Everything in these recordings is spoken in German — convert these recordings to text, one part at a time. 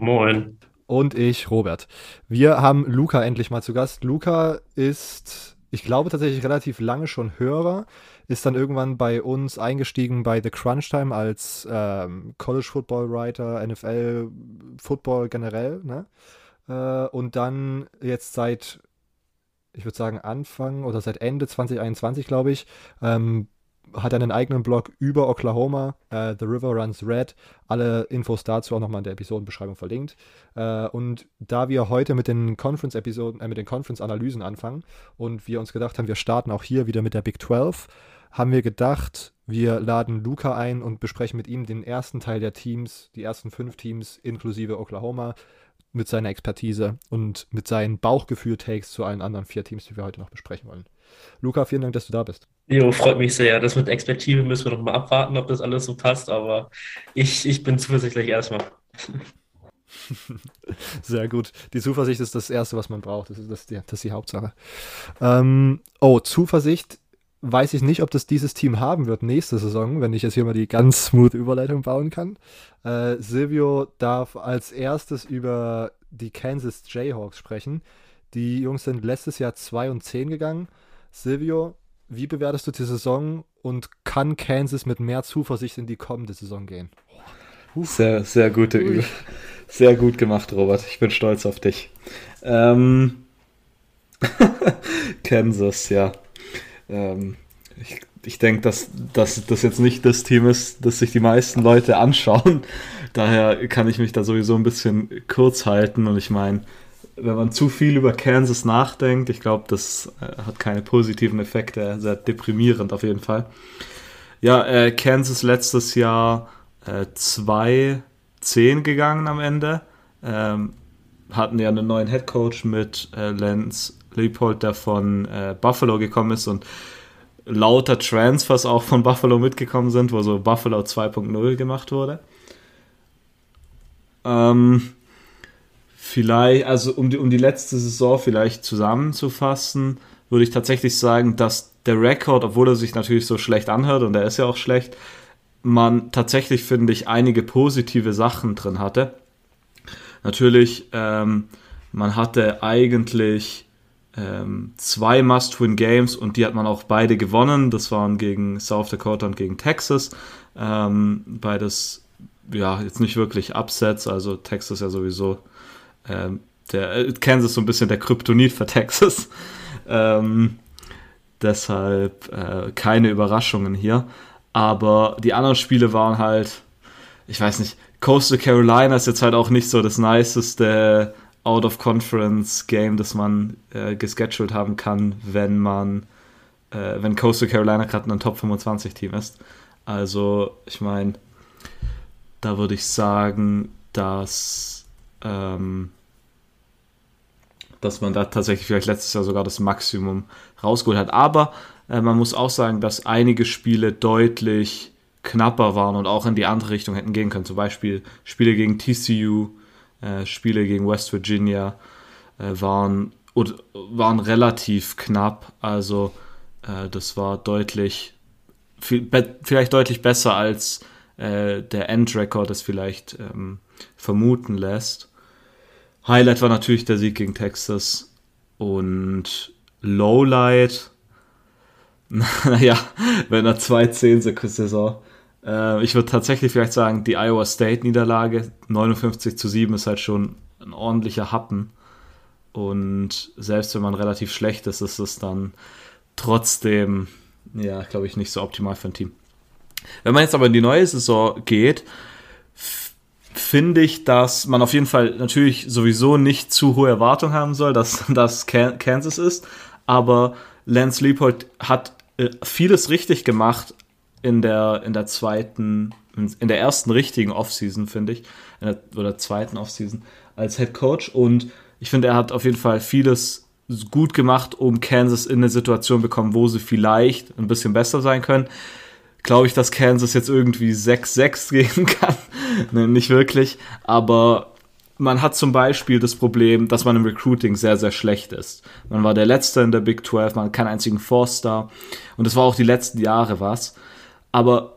Moin. Und ich, Robert. Wir haben Luca endlich mal zu Gast. Luca ist, ich glaube tatsächlich relativ lange schon Hörer, ist dann irgendwann bei uns eingestiegen bei The Crunch Time als ähm, College Football Writer, NFL Football generell. Ne? Äh, und dann jetzt seit ich würde sagen, Anfang oder seit Ende 2021, glaube ich, ähm, hat einen eigenen Blog über Oklahoma, äh, The River Runs Red. Alle Infos dazu auch nochmal in der Episodenbeschreibung verlinkt. Äh, und da wir heute mit den Conference-Episoden, äh, mit den Conference-Analysen anfangen und wir uns gedacht haben, wir starten auch hier wieder mit der Big 12, haben wir gedacht, wir laden Luca ein und besprechen mit ihm den ersten Teil der Teams, die ersten fünf Teams inklusive Oklahoma, mit seiner Expertise und mit seinen Bauchgefühl-Takes zu allen anderen vier Teams, die wir heute noch besprechen wollen. Luca, vielen Dank, dass du da bist. Jo, freut mich sehr. Das mit Expertise müssen wir noch mal abwarten, ob das alles so passt, aber ich, ich bin zuversichtlich erstmal. Sehr gut. Die Zuversicht ist das Erste, was man braucht. Das ist, das, die, das ist die Hauptsache. Ähm, oh, Zuversicht weiß ich nicht, ob das dieses Team haben wird nächste Saison, wenn ich jetzt hier mal die ganz smooth Überleitung bauen kann. Äh, Silvio darf als erstes über die Kansas Jayhawks sprechen. Die Jungs sind letztes Jahr 2 und 10 gegangen. Silvio, wie bewertest du die Saison und kann Kansas mit mehr Zuversicht in die kommende Saison gehen? Sehr, sehr gute Übung. Sehr gut gemacht, Robert. Ich bin stolz auf dich. Ähm Kansas, ja. Ähm, ich ich denke, dass, dass das jetzt nicht das Team ist, das sich die meisten Leute anschauen. Daher kann ich mich da sowieso ein bisschen kurz halten. Und ich meine, wenn man zu viel über Kansas nachdenkt, ich glaube, das äh, hat keine positiven Effekte, sehr deprimierend auf jeden Fall. Ja, äh, Kansas letztes Jahr 2-10 äh, gegangen am Ende. Ähm, hatten ja einen neuen Head Coach mit äh, Lance Leopold, der von äh, Buffalo gekommen ist und lauter Transfers auch von Buffalo mitgekommen sind, wo so Buffalo 2.0 gemacht wurde. Ähm, vielleicht, also um die, um die letzte Saison vielleicht zusammenzufassen, würde ich tatsächlich sagen, dass der Rekord, obwohl er sich natürlich so schlecht anhört, und er ist ja auch schlecht, man tatsächlich, finde ich, einige positive Sachen drin hatte. Natürlich, ähm, man hatte eigentlich ähm, zwei Must-Win-Games und die hat man auch beide gewonnen. Das waren gegen South Dakota und gegen Texas. Ähm, beides, ja, jetzt nicht wirklich Upsets, also Texas ja sowieso. Ähm, der, äh, Kansas so ein bisschen der Kryptonit für Texas. Ähm, deshalb äh, keine Überraschungen hier. Aber die anderen Spiele waren halt, ich weiß nicht, Coastal Carolina ist jetzt halt auch nicht so das niceste Out-of-Conference-Game, das man äh, gescheduled haben kann, wenn man, äh, wenn Coastal Carolina gerade ein Top 25-Team ist. Also, ich meine, da würde ich sagen, dass, ähm, dass man da tatsächlich vielleicht letztes Jahr sogar das Maximum rausgeholt hat. Aber äh, man muss auch sagen, dass einige Spiele deutlich knapper waren und auch in die andere Richtung hätten gehen können. Zum Beispiel Spiele gegen TCU, äh, Spiele gegen West Virginia äh, waren, waren relativ knapp. Also äh, das war deutlich, viel, vielleicht deutlich besser als äh, der Endrekord es vielleicht ähm, vermuten lässt. Highlight war natürlich der Sieg gegen Texas und Lowlight, naja, wenn er 2-10-Saison äh, ich würde tatsächlich vielleicht sagen, die Iowa State-Niederlage 59 zu 7 ist halt schon ein ordentlicher Happen. Und selbst wenn man relativ schlecht ist, ist es dann trotzdem, ja, glaube ich, nicht so optimal für ein Team. Wenn man jetzt aber in die neue Saison geht, finde ich, dass man auf jeden Fall natürlich sowieso nicht zu hohe Erwartungen haben soll, dass das Kansas ist. Aber Lance Leopold hat äh, vieles richtig gemacht in der, in der zweiten in der ersten richtigen Offseason, finde ich, der, oder zweiten Offseason als Head Coach. Und ich finde, er hat auf jeden Fall vieles gut gemacht, um Kansas in eine Situation bekommen, wo sie vielleicht ein bisschen besser sein können. Glaube ich, dass Kansas jetzt irgendwie 6-6 gehen kann. nee, nicht wirklich. Aber man hat zum Beispiel das Problem, dass man im Recruiting sehr, sehr schlecht ist. Man war der Letzte in der Big 12, man hat keinen einzigen Four-Star. Und das war auch die letzten Jahre was. Aber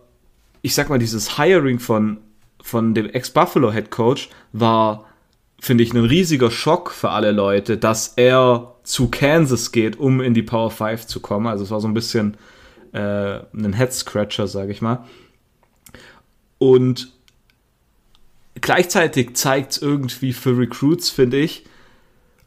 ich sag mal, dieses Hiring von, von dem Ex-Buffalo-Head Coach war, finde ich, ein riesiger Schock für alle Leute, dass er zu Kansas geht, um in die Power 5 zu kommen. Also es war so ein bisschen äh, ein Head-Scratcher, sage ich mal. Und gleichzeitig zeigt es irgendwie für Recruits, finde ich,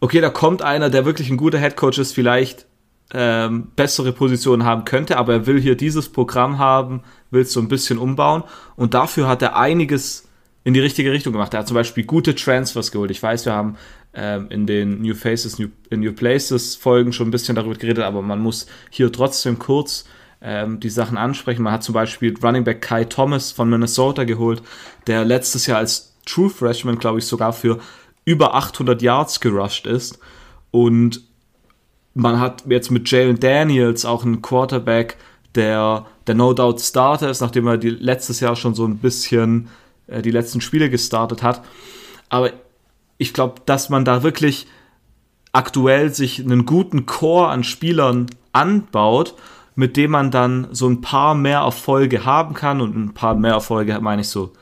okay, da kommt einer, der wirklich ein guter Headcoach ist, vielleicht ähm, bessere Positionen haben könnte, aber er will hier dieses Programm haben, will es so ein bisschen umbauen und dafür hat er einiges in die richtige Richtung gemacht. Er hat zum Beispiel gute Transfers geholt. Ich weiß, wir haben ähm, in den New Faces, New, in New Places Folgen schon ein bisschen darüber geredet, aber man muss hier trotzdem kurz ähm, die Sachen ansprechen. Man hat zum Beispiel Running Back Kai Thomas von Minnesota geholt, der letztes Jahr als True Freshman, glaube ich, sogar für über 800 Yards gerusht ist. Und man hat jetzt mit Jalen Daniels auch einen Quarterback, der der No Doubt Starter ist, nachdem er die, letztes Jahr schon so ein bisschen äh, die letzten Spiele gestartet hat. Aber ich glaube, dass man da wirklich aktuell sich einen guten Core an Spielern anbaut mit dem man dann so ein paar mehr Erfolge haben kann. Und ein paar mehr Erfolge meine ich so,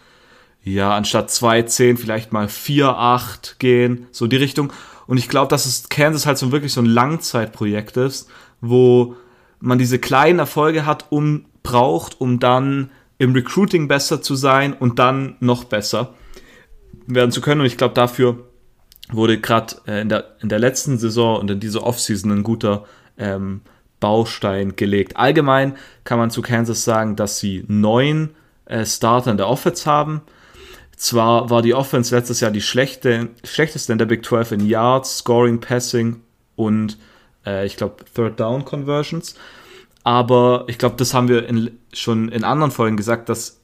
ja, anstatt 2, 10 vielleicht mal 4, 8 gehen, so die Richtung. Und ich glaube, dass es Kansas halt so wirklich so ein Langzeitprojekt ist, wo man diese kleinen Erfolge hat, um braucht, um dann im Recruiting besser zu sein und dann noch besser werden zu können. Und ich glaube, dafür wurde gerade äh, in, der, in der letzten Saison und in dieser Offseason ein guter ähm, Baustein gelegt. Allgemein kann man zu Kansas sagen, dass sie neun äh, Starter in der Offense haben. Zwar war die Offense letztes Jahr die schlechte, schlechteste in der Big 12 in Yards, Scoring, Passing und äh, ich glaube Third Down Conversions. Aber ich glaube, das haben wir in, schon in anderen Folgen gesagt, dass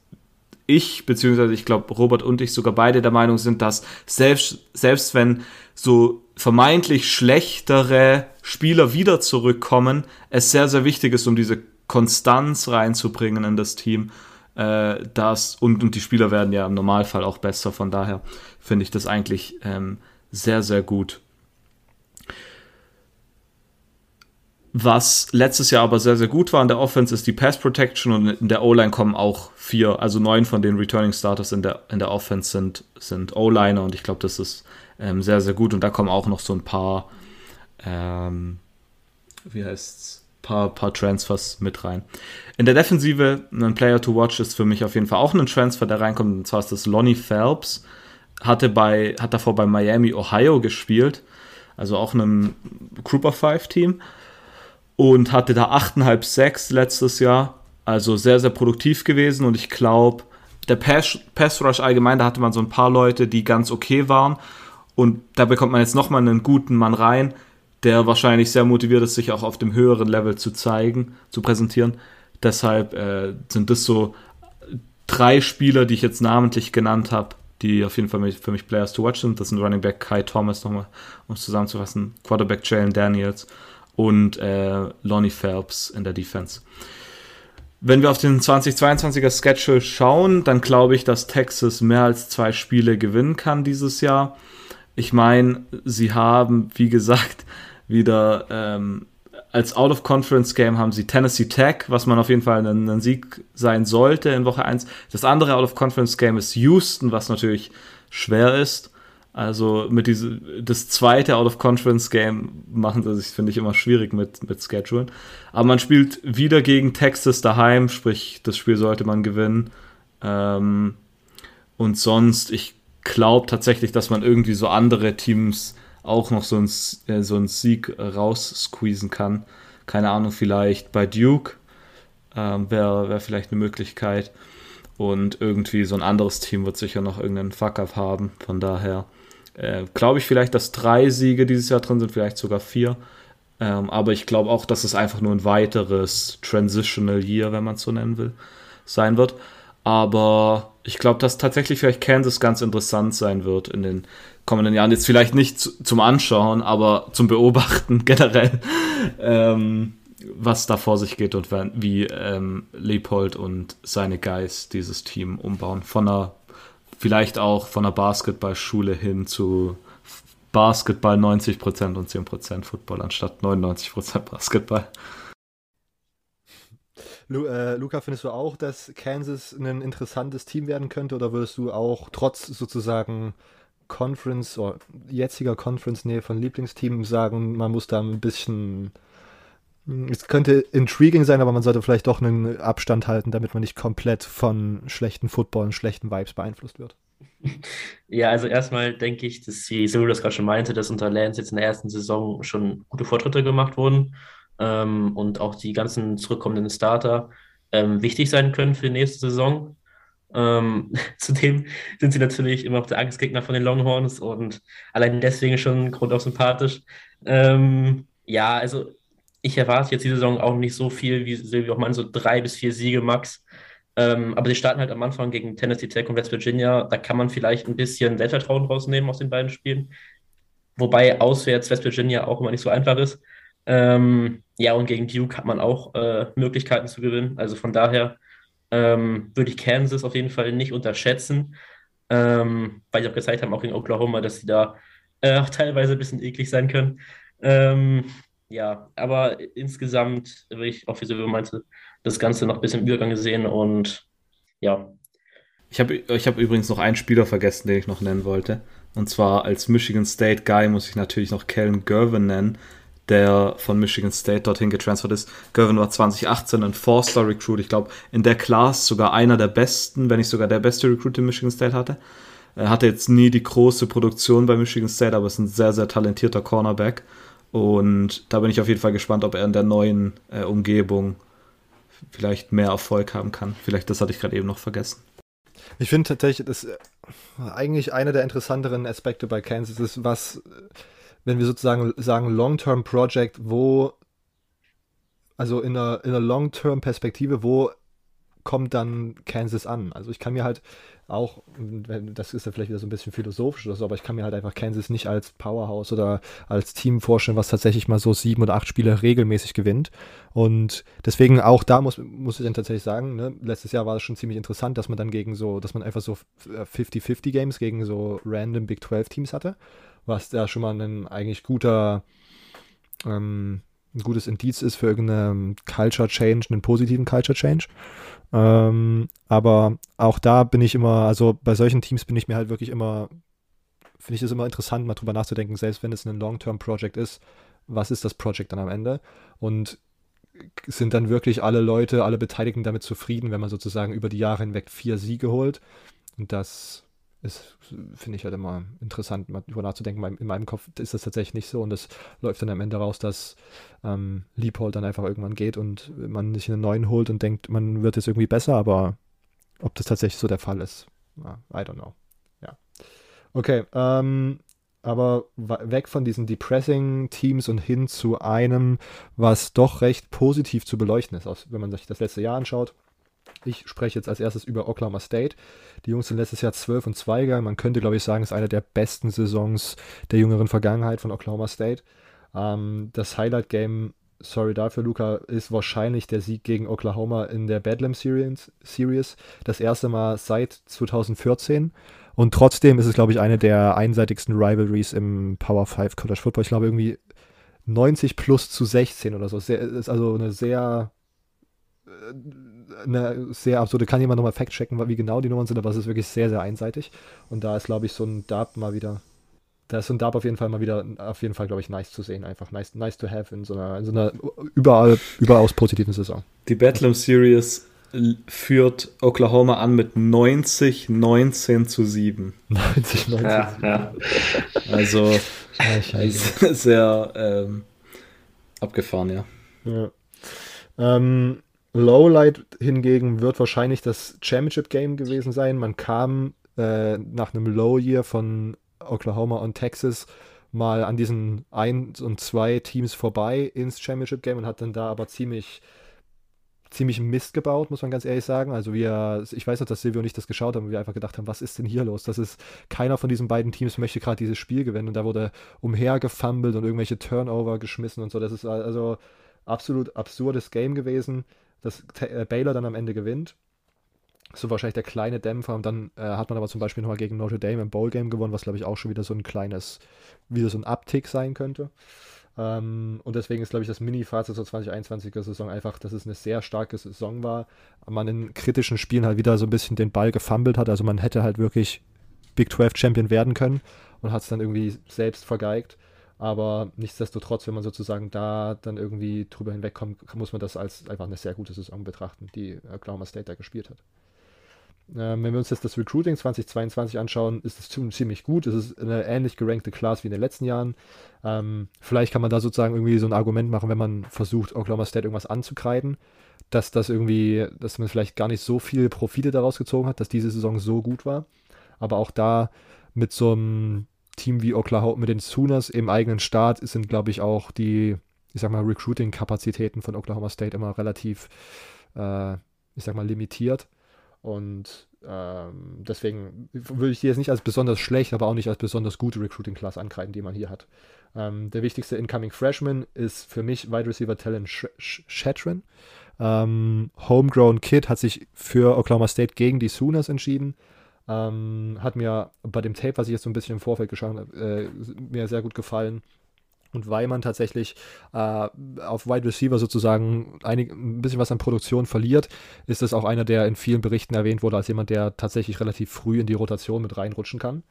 ich, beziehungsweise ich glaube, Robert und ich sogar beide der Meinung sind, dass selbst, selbst wenn so vermeintlich schlechtere Spieler wieder zurückkommen, es sehr, sehr wichtig ist, um diese Konstanz reinzubringen in das Team. Äh, das, und, und die Spieler werden ja im Normalfall auch besser, von daher finde ich das eigentlich ähm, sehr, sehr gut. Was letztes Jahr aber sehr, sehr gut war in der Offense ist die Pass Protection und in der O-Line kommen auch vier, also neun von den Returning Starters in der, in der Offense sind, sind O-Liner und ich glaube, das ist ähm, sehr, sehr gut. Und da kommen auch noch so ein paar, ähm, wie heißt's, paar, paar Transfers mit rein. In der Defensive, ein Player to watch ist für mich auf jeden Fall auch ein Transfer, der reinkommt, und zwar ist das Lonnie Phelps, hatte bei, hat davor bei Miami, Ohio gespielt, also auch einem Group of Five Team. Und hatte da 8,5 6 letztes Jahr. Also sehr, sehr produktiv gewesen. Und ich glaube, der Pass, Pass Rush allgemein, da hatte man so ein paar Leute, die ganz okay waren. Und da bekommt man jetzt nochmal einen guten Mann rein, der wahrscheinlich sehr motiviert ist, sich auch auf dem höheren Level zu zeigen, zu präsentieren. Deshalb äh, sind das so drei Spieler, die ich jetzt namentlich genannt habe, die auf jeden Fall für mich Players to watch sind. Das sind Running Back Kai Thomas, nochmal, um es zusammenzufassen, Quarterback Jalen Daniels und äh, Lonnie Phelps in der Defense. Wenn wir auf den 2022er Schedule schauen, dann glaube ich, dass Texas mehr als zwei Spiele gewinnen kann dieses Jahr. Ich meine, sie haben, wie gesagt, wieder ähm, als Out-of-Conference-Game haben sie Tennessee Tech, was man auf jeden Fall ein, ein Sieg sein sollte in Woche 1. Das andere Out-of-Conference-Game ist Houston, was natürlich schwer ist. Also mit diese, das zweite Out-of-Conference-Game machen sie sich, finde ich, immer schwierig mit, mit Schedulen. Aber man spielt wieder gegen Texas daheim, sprich, das Spiel sollte man gewinnen. Ähm, und sonst, ich glaube tatsächlich, dass man irgendwie so andere Teams auch noch so einen, äh, so einen Sieg raussqueezen kann. Keine Ahnung, vielleicht bei Duke ähm, wäre wär vielleicht eine Möglichkeit. Und irgendwie so ein anderes Team wird sicher noch irgendeinen Fuck-up haben. Von daher äh, glaube ich vielleicht, dass drei Siege dieses Jahr drin sind, vielleicht sogar vier. Ähm, aber ich glaube auch, dass es einfach nur ein weiteres Transitional Year, wenn man es so nennen will, sein wird. Aber ich glaube, dass tatsächlich vielleicht Kansas ganz interessant sein wird in den kommenden Jahren. Jetzt vielleicht nicht zu, zum Anschauen, aber zum Beobachten generell, ähm, was da vor sich geht und wie ähm, Leopold und seine Guys dieses Team umbauen. Von einer, vielleicht auch von einer Basketballschule hin zu Basketball 90% und 10% Football anstatt 99% Basketball. Lu äh, Luca, findest du auch, dass Kansas ein interessantes Team werden könnte oder würdest du auch trotz sozusagen Conference oder jetziger Conference-Nähe von Lieblingsteam sagen, man muss da ein bisschen. Hm, es könnte intriguing sein, aber man sollte vielleicht doch einen Abstand halten, damit man nicht komplett von schlechten Football und schlechten Vibes beeinflusst wird. Ja, also erstmal denke ich, dass, wie Solo das gerade schon meinte, dass unter Lance jetzt in der ersten Saison schon gute Fortschritte gemacht wurden ähm, und auch die ganzen zurückkommenden Starter ähm, wichtig sein können für die nächste Saison. Ähm, zudem sind sie natürlich immer noch der Angstgegner von den Longhorns und allein deswegen schon grundauf sympathisch. Ähm, ja, also ich erwarte jetzt die Saison auch nicht so viel wie Silvio auch meinte, so drei bis vier Siege max. Ähm, aber sie starten halt am Anfang gegen Tennessee Tech und West Virginia. Da kann man vielleicht ein bisschen Selbstvertrauen rausnehmen aus den beiden Spielen. Wobei auswärts West Virginia auch immer nicht so einfach ist. Ähm, ja, und gegen Duke hat man auch äh, Möglichkeiten zu gewinnen. Also von daher ähm, würde ich Kansas auf jeden Fall nicht unterschätzen, ähm, weil sie auch gezeigt haben, auch gegen Oklahoma, dass sie da äh, teilweise ein bisschen eklig sein können. Ähm, ja, aber insgesamt, wie ich auch wie Silvio meinte, das Ganze noch ein bisschen im Übergang gesehen und ja. Ich habe ich hab übrigens noch einen Spieler vergessen, den ich noch nennen wollte. Und zwar als Michigan State Guy muss ich natürlich noch Kellen Gervin nennen, der von Michigan State dorthin getransfert ist. Gervin war 2018 ein Four-Star-Recruit. Ich glaube, in der Class sogar einer der besten, wenn nicht sogar der beste Recruit, den Michigan State hatte. Er hatte jetzt nie die große Produktion bei Michigan State, aber ist ein sehr, sehr talentierter Cornerback. Und da bin ich auf jeden Fall gespannt, ob er in der neuen äh, Umgebung vielleicht mehr Erfolg haben kann. Vielleicht das hatte ich gerade eben noch vergessen. Ich finde tatsächlich, das äh, eigentlich einer der interessanteren Aspekte bei Kansas ist, was wenn wir sozusagen sagen Long-Term Project, wo, also in einer, in einer Long-Term-Perspektive, wo kommt dann Kansas an? Also ich kann mir halt auch, das ist ja vielleicht wieder so ein bisschen philosophisch oder so, aber ich kann mir halt einfach Kansas nicht als Powerhouse oder als Team vorstellen, was tatsächlich mal so sieben oder acht Spiele regelmäßig gewinnt. Und deswegen auch da muss, muss ich dann tatsächlich sagen, ne, letztes Jahr war es schon ziemlich interessant, dass man dann gegen so, dass man einfach so 50-50 Games gegen so random Big 12 Teams hatte was da schon mal ein eigentlich guter, ähm, ein gutes Indiz ist für irgendeinen Culture Change, einen positiven Culture Change. Ähm, aber auch da bin ich immer, also bei solchen Teams bin ich mir halt wirklich immer, finde ich es immer interessant, mal drüber nachzudenken, selbst wenn es ein Long-Term-Project ist, was ist das Project dann am Ende? Und sind dann wirklich alle Leute, alle Beteiligten damit zufrieden, wenn man sozusagen über die Jahre hinweg vier Siege holt? Und das ist, finde ich halt immer interessant, mal drüber nachzudenken. In meinem Kopf ist das tatsächlich nicht so und es läuft dann am Ende raus, dass ähm, Leopold dann einfach irgendwann geht und man sich einen neuen holt und denkt, man wird jetzt irgendwie besser, aber ob das tatsächlich so der Fall ist, I don't know. Ja. Okay, ähm, aber weg von diesen depressing Teams und hin zu einem, was doch recht positiv zu beleuchten ist, wenn man sich das letzte Jahr anschaut. Ich spreche jetzt als erstes über Oklahoma State. Die Jungs sind letztes Jahr 12 und 2 gegangen. Man könnte, glaube ich, sagen, es ist eine der besten Saisons der jüngeren Vergangenheit von Oklahoma State. Ähm, das Highlight-Game, sorry dafür, Luca, ist wahrscheinlich der Sieg gegen Oklahoma in der Bedlam Series. Das erste Mal seit 2014. Und trotzdem ist es, glaube ich, eine der einseitigsten Rivalries im Power 5 College Football. Ich glaube, irgendwie 90 plus zu 16 oder so. Sehr, ist also eine sehr äh, eine sehr absurde, kann jemand nochmal fact-checken, wie genau die Nummern sind, aber es ist wirklich sehr, sehr einseitig. Und da ist, glaube ich, so ein Dab mal wieder, da ist so ein Dab auf jeden Fall mal wieder, auf jeden Fall, glaube ich, nice zu sehen, einfach nice, nice to have in so einer, in so einer überall, überaus positiven Saison. Die Bedlam Series führt Oklahoma an mit 90, 19 zu 7. 90, 19 ja, ja. Also sehr ähm, abgefahren, ja. ja. Ähm, Lowlight hingegen wird wahrscheinlich das Championship Game gewesen sein. Man kam äh, nach einem Low Year von Oklahoma und Texas mal an diesen ein und zwei Teams vorbei ins Championship Game und hat dann da aber ziemlich ziemlich Mist gebaut, muss man ganz ehrlich sagen. Also wir, ich weiß noch, dass Silvio und ich das geschaut haben und wir einfach gedacht haben, was ist denn hier los? Das ist, keiner von diesen beiden Teams möchte gerade dieses Spiel gewinnen und da wurde umhergefummelt und irgendwelche Turnover geschmissen und so. Das ist also absolut absurdes Game gewesen, dass äh, Baylor dann am Ende gewinnt. So wahrscheinlich der kleine Dämpfer und dann äh, hat man aber zum Beispiel nochmal gegen Notre Dame im Bowl Game gewonnen, was glaube ich auch schon wieder so ein kleines, wieder so ein Uptick sein könnte. Ähm, und deswegen ist, glaube ich, das Mini-Fazit zur 2021er Saison einfach, dass es eine sehr starke Saison war. Man in kritischen Spielen halt wieder so ein bisschen den Ball gefummelt hat. Also man hätte halt wirklich Big 12 Champion werden können und hat es dann irgendwie selbst vergeigt. Aber nichtsdestotrotz, wenn man sozusagen da dann irgendwie drüber hinwegkommt, muss man das als einfach eine sehr gute Saison betrachten, die Oklahoma State da gespielt hat. Ähm, wenn wir uns jetzt das Recruiting 2022 anschauen, ist es ziemlich gut. Es ist eine ähnlich gerankte Class wie in den letzten Jahren. Ähm, vielleicht kann man da sozusagen irgendwie so ein Argument machen, wenn man versucht, Oklahoma State irgendwas anzukreiden, dass das irgendwie, dass man vielleicht gar nicht so viel Profite daraus gezogen hat, dass diese Saison so gut war. Aber auch da mit so einem Team wie Oklahoma, mit den Sooners im eigenen Start sind, glaube ich, auch die, ich sag mal, Recruiting-Kapazitäten von Oklahoma State immer relativ, äh, ich sag mal, limitiert. Und ähm, deswegen würde ich die jetzt nicht als besonders schlecht, aber auch nicht als besonders gute Recruiting-Class ankreiden, die man hier hat. Ähm, der wichtigste Incoming Freshman ist für mich Wide Receiver Talent Shatron. Ähm, Homegrown Kid hat sich für Oklahoma State gegen die Sooners entschieden. Ähm, hat mir bei dem Tape, was ich jetzt so ein bisschen im Vorfeld geschaut habe, äh, mir sehr gut gefallen. Und weil man tatsächlich äh, auf Wide Receiver sozusagen einig, ein bisschen was an Produktion verliert, ist es auch einer, der in vielen Berichten erwähnt wurde als jemand, der tatsächlich relativ früh in die Rotation mit reinrutschen kann.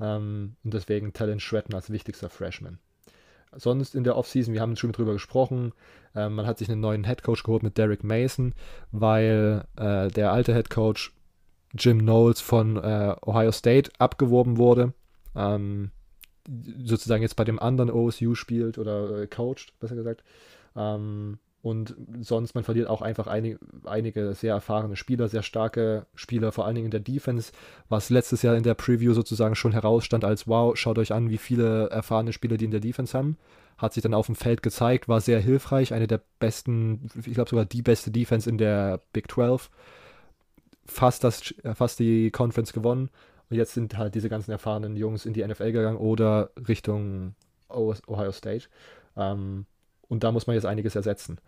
Ähm, und deswegen Talent Shredden als wichtigster Freshman. Sonst in der Offseason, wir haben schon drüber gesprochen, äh, man hat sich einen neuen Headcoach geholt mit Derek Mason, weil äh, der alte Headcoach Jim Knowles von äh, Ohio State abgeworben wurde. Ähm, sozusagen jetzt bei dem anderen OSU spielt oder äh, coacht, besser gesagt. Ähm, und sonst, man verliert auch einfach einig, einige sehr erfahrene Spieler, sehr starke Spieler, vor allen Dingen in der Defense, was letztes Jahr in der Preview sozusagen schon herausstand als, wow, schaut euch an, wie viele erfahrene Spieler die in der Defense haben. Hat sich dann auf dem Feld gezeigt, war sehr hilfreich, eine der besten, ich glaube sogar die beste Defense in der Big 12. Fast, das, fast die Conference gewonnen und jetzt sind halt diese ganzen erfahrenen Jungs in die NFL gegangen oder Richtung Ohio State. Ähm, und da muss man jetzt einiges ersetzen.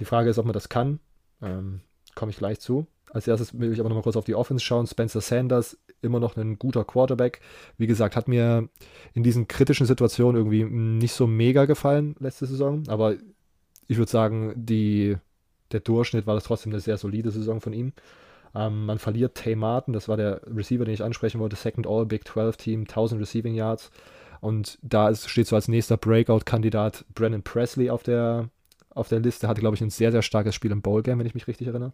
Die Frage ist, ob man das kann. Ähm, Komme ich gleich zu. Als erstes will ich aber noch mal kurz auf die Offense schauen. Spencer Sanders, immer noch ein guter Quarterback. Wie gesagt, hat mir in diesen kritischen Situationen irgendwie nicht so mega gefallen letzte Saison. Aber ich würde sagen, die, der Durchschnitt war das trotzdem eine sehr solide Saison von ihm. Ähm, man verliert Tay Martin, das war der Receiver, den ich ansprechen wollte, Second All Big 12 Team, 1000 Receiving Yards. Und da ist, steht so als nächster Breakout-Kandidat Brennan Presley auf der, auf der Liste. Hatte, glaube ich, ein sehr, sehr starkes Spiel im Bowl-Game, wenn ich mich richtig erinnere.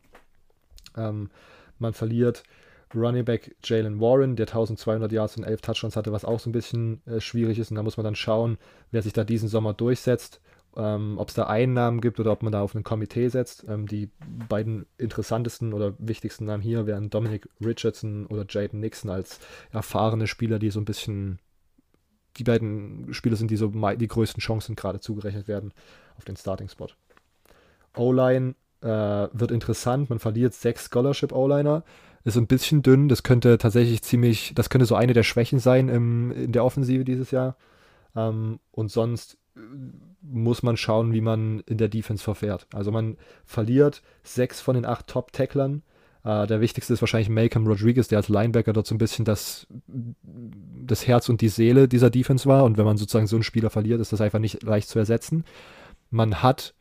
Ähm, man verliert Running Back Jalen Warren, der 1200 Yards und 11 Touchdowns hatte, was auch so ein bisschen äh, schwierig ist. Und da muss man dann schauen, wer sich da diesen Sommer durchsetzt ähm, ob es da Einnahmen gibt oder ob man da auf ein Komitee setzt. Ähm, die beiden interessantesten oder wichtigsten Namen hier wären Dominic Richardson oder Jaden Nixon als erfahrene Spieler, die so ein bisschen die beiden Spieler sind, die so die größten Chancen gerade zugerechnet werden auf den Starting-Spot. O-Line äh, wird interessant. Man verliert sechs Scholarship-O-Liner. Ist ein bisschen dünn. Das könnte tatsächlich ziemlich, das könnte so eine der Schwächen sein im, in der Offensive dieses Jahr. Ähm, und sonst muss man schauen, wie man in der Defense verfährt. Also man verliert sechs von den acht Top-Tacklern. Äh, der wichtigste ist wahrscheinlich Malcolm Rodriguez, der als Linebacker dort so ein bisschen das, das Herz und die Seele dieser Defense war. Und wenn man sozusagen so einen Spieler verliert, ist das einfach nicht leicht zu ersetzen. Man hat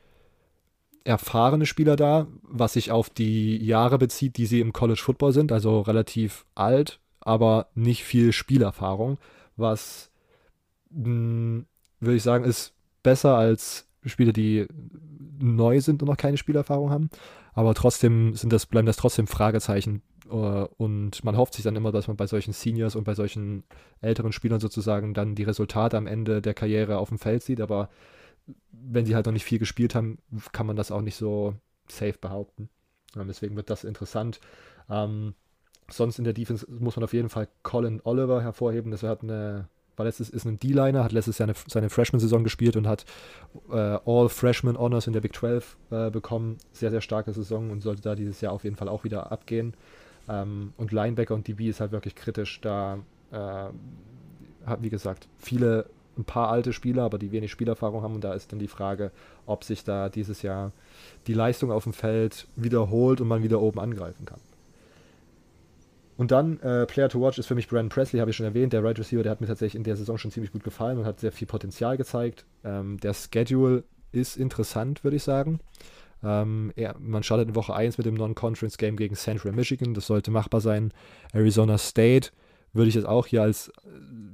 erfahrene Spieler da, was sich auf die Jahre bezieht, die sie im College Football sind, also relativ alt, aber nicht viel Spielerfahrung, was mh, hm, würde ich sagen, ist besser als Spiele, die neu sind und noch keine Spielerfahrung haben. Aber trotzdem sind das, bleiben das trotzdem Fragezeichen. Äh, und man hofft sich dann immer, dass man bei solchen Seniors und bei solchen älteren Spielern sozusagen dann die Resultate am Ende der Karriere auf dem Feld sieht. Aber wenn sie halt noch nicht viel gespielt haben, kann man das auch nicht so safe behaupten. Deswegen wird das interessant. Ähm, sonst in der Defense muss man auf jeden Fall Colin Oliver hervorheben. Das hat eine war letztes ist ein D-Liner, hat letztes Jahr eine, seine Freshman-Saison gespielt und hat äh, All Freshman Honors in der Big 12 äh, bekommen. Sehr, sehr starke Saison und sollte da dieses Jahr auf jeden Fall auch wieder abgehen. Ähm, und Linebacker und DB ist halt wirklich kritisch. Da äh, hat, wie gesagt, viele, ein paar alte Spieler, aber die wenig Spielerfahrung haben. Und da ist dann die Frage, ob sich da dieses Jahr die Leistung auf dem Feld wiederholt und man wieder oben angreifen kann. Und dann, äh, Player to Watch ist für mich Brandon Presley, habe ich schon erwähnt. Der Right Receiver, der hat mir tatsächlich in der Saison schon ziemlich gut gefallen und hat sehr viel Potenzial gezeigt. Ähm, der Schedule ist interessant, würde ich sagen. Ähm, er, man startet in Woche 1 mit dem Non-Conference-Game gegen Central Michigan. Das sollte machbar sein. Arizona State würde ich jetzt auch hier als äh,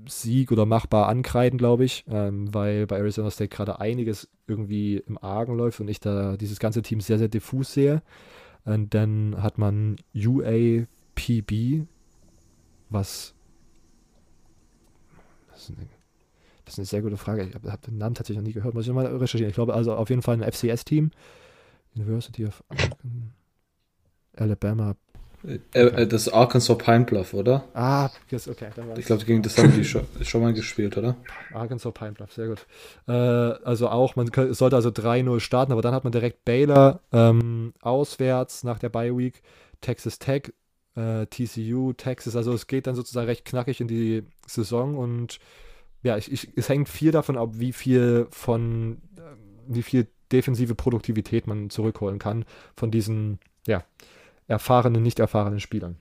Sieg oder machbar ankreiden, glaube ich, ähm, weil bei Arizona State gerade einiges irgendwie im Argen läuft und ich da dieses ganze Team sehr, sehr diffus sehe. Und dann hat man UA PB, was. Das ist, eine, das ist eine sehr gute Frage. Ich habe hab den Namen tatsächlich noch nie gehört. Muss ich mal recherchieren. Ich glaube, also auf jeden Fall ein FCS-Team. University of Alabama. Äh, äh, das ist Arkansas Pine Bluff, oder? Ah, yes, okay. ich glaube, gegen das haben die schon, schon, mal gespielt, oder? Arkansas Pine Bluff, sehr gut. Äh, also auch, man sollte also 3-0 starten, aber dann hat man direkt Baylor ähm, auswärts nach der Bye Week, Texas Tech äh, TCU, Texas. Also es geht dann sozusagen recht knackig in die Saison und ja, ich, ich, es hängt viel davon ab, wie viel von, äh, wie viel defensive Produktivität man zurückholen kann von diesen, ja, erfahrenen, nicht erfahrenen Spielern.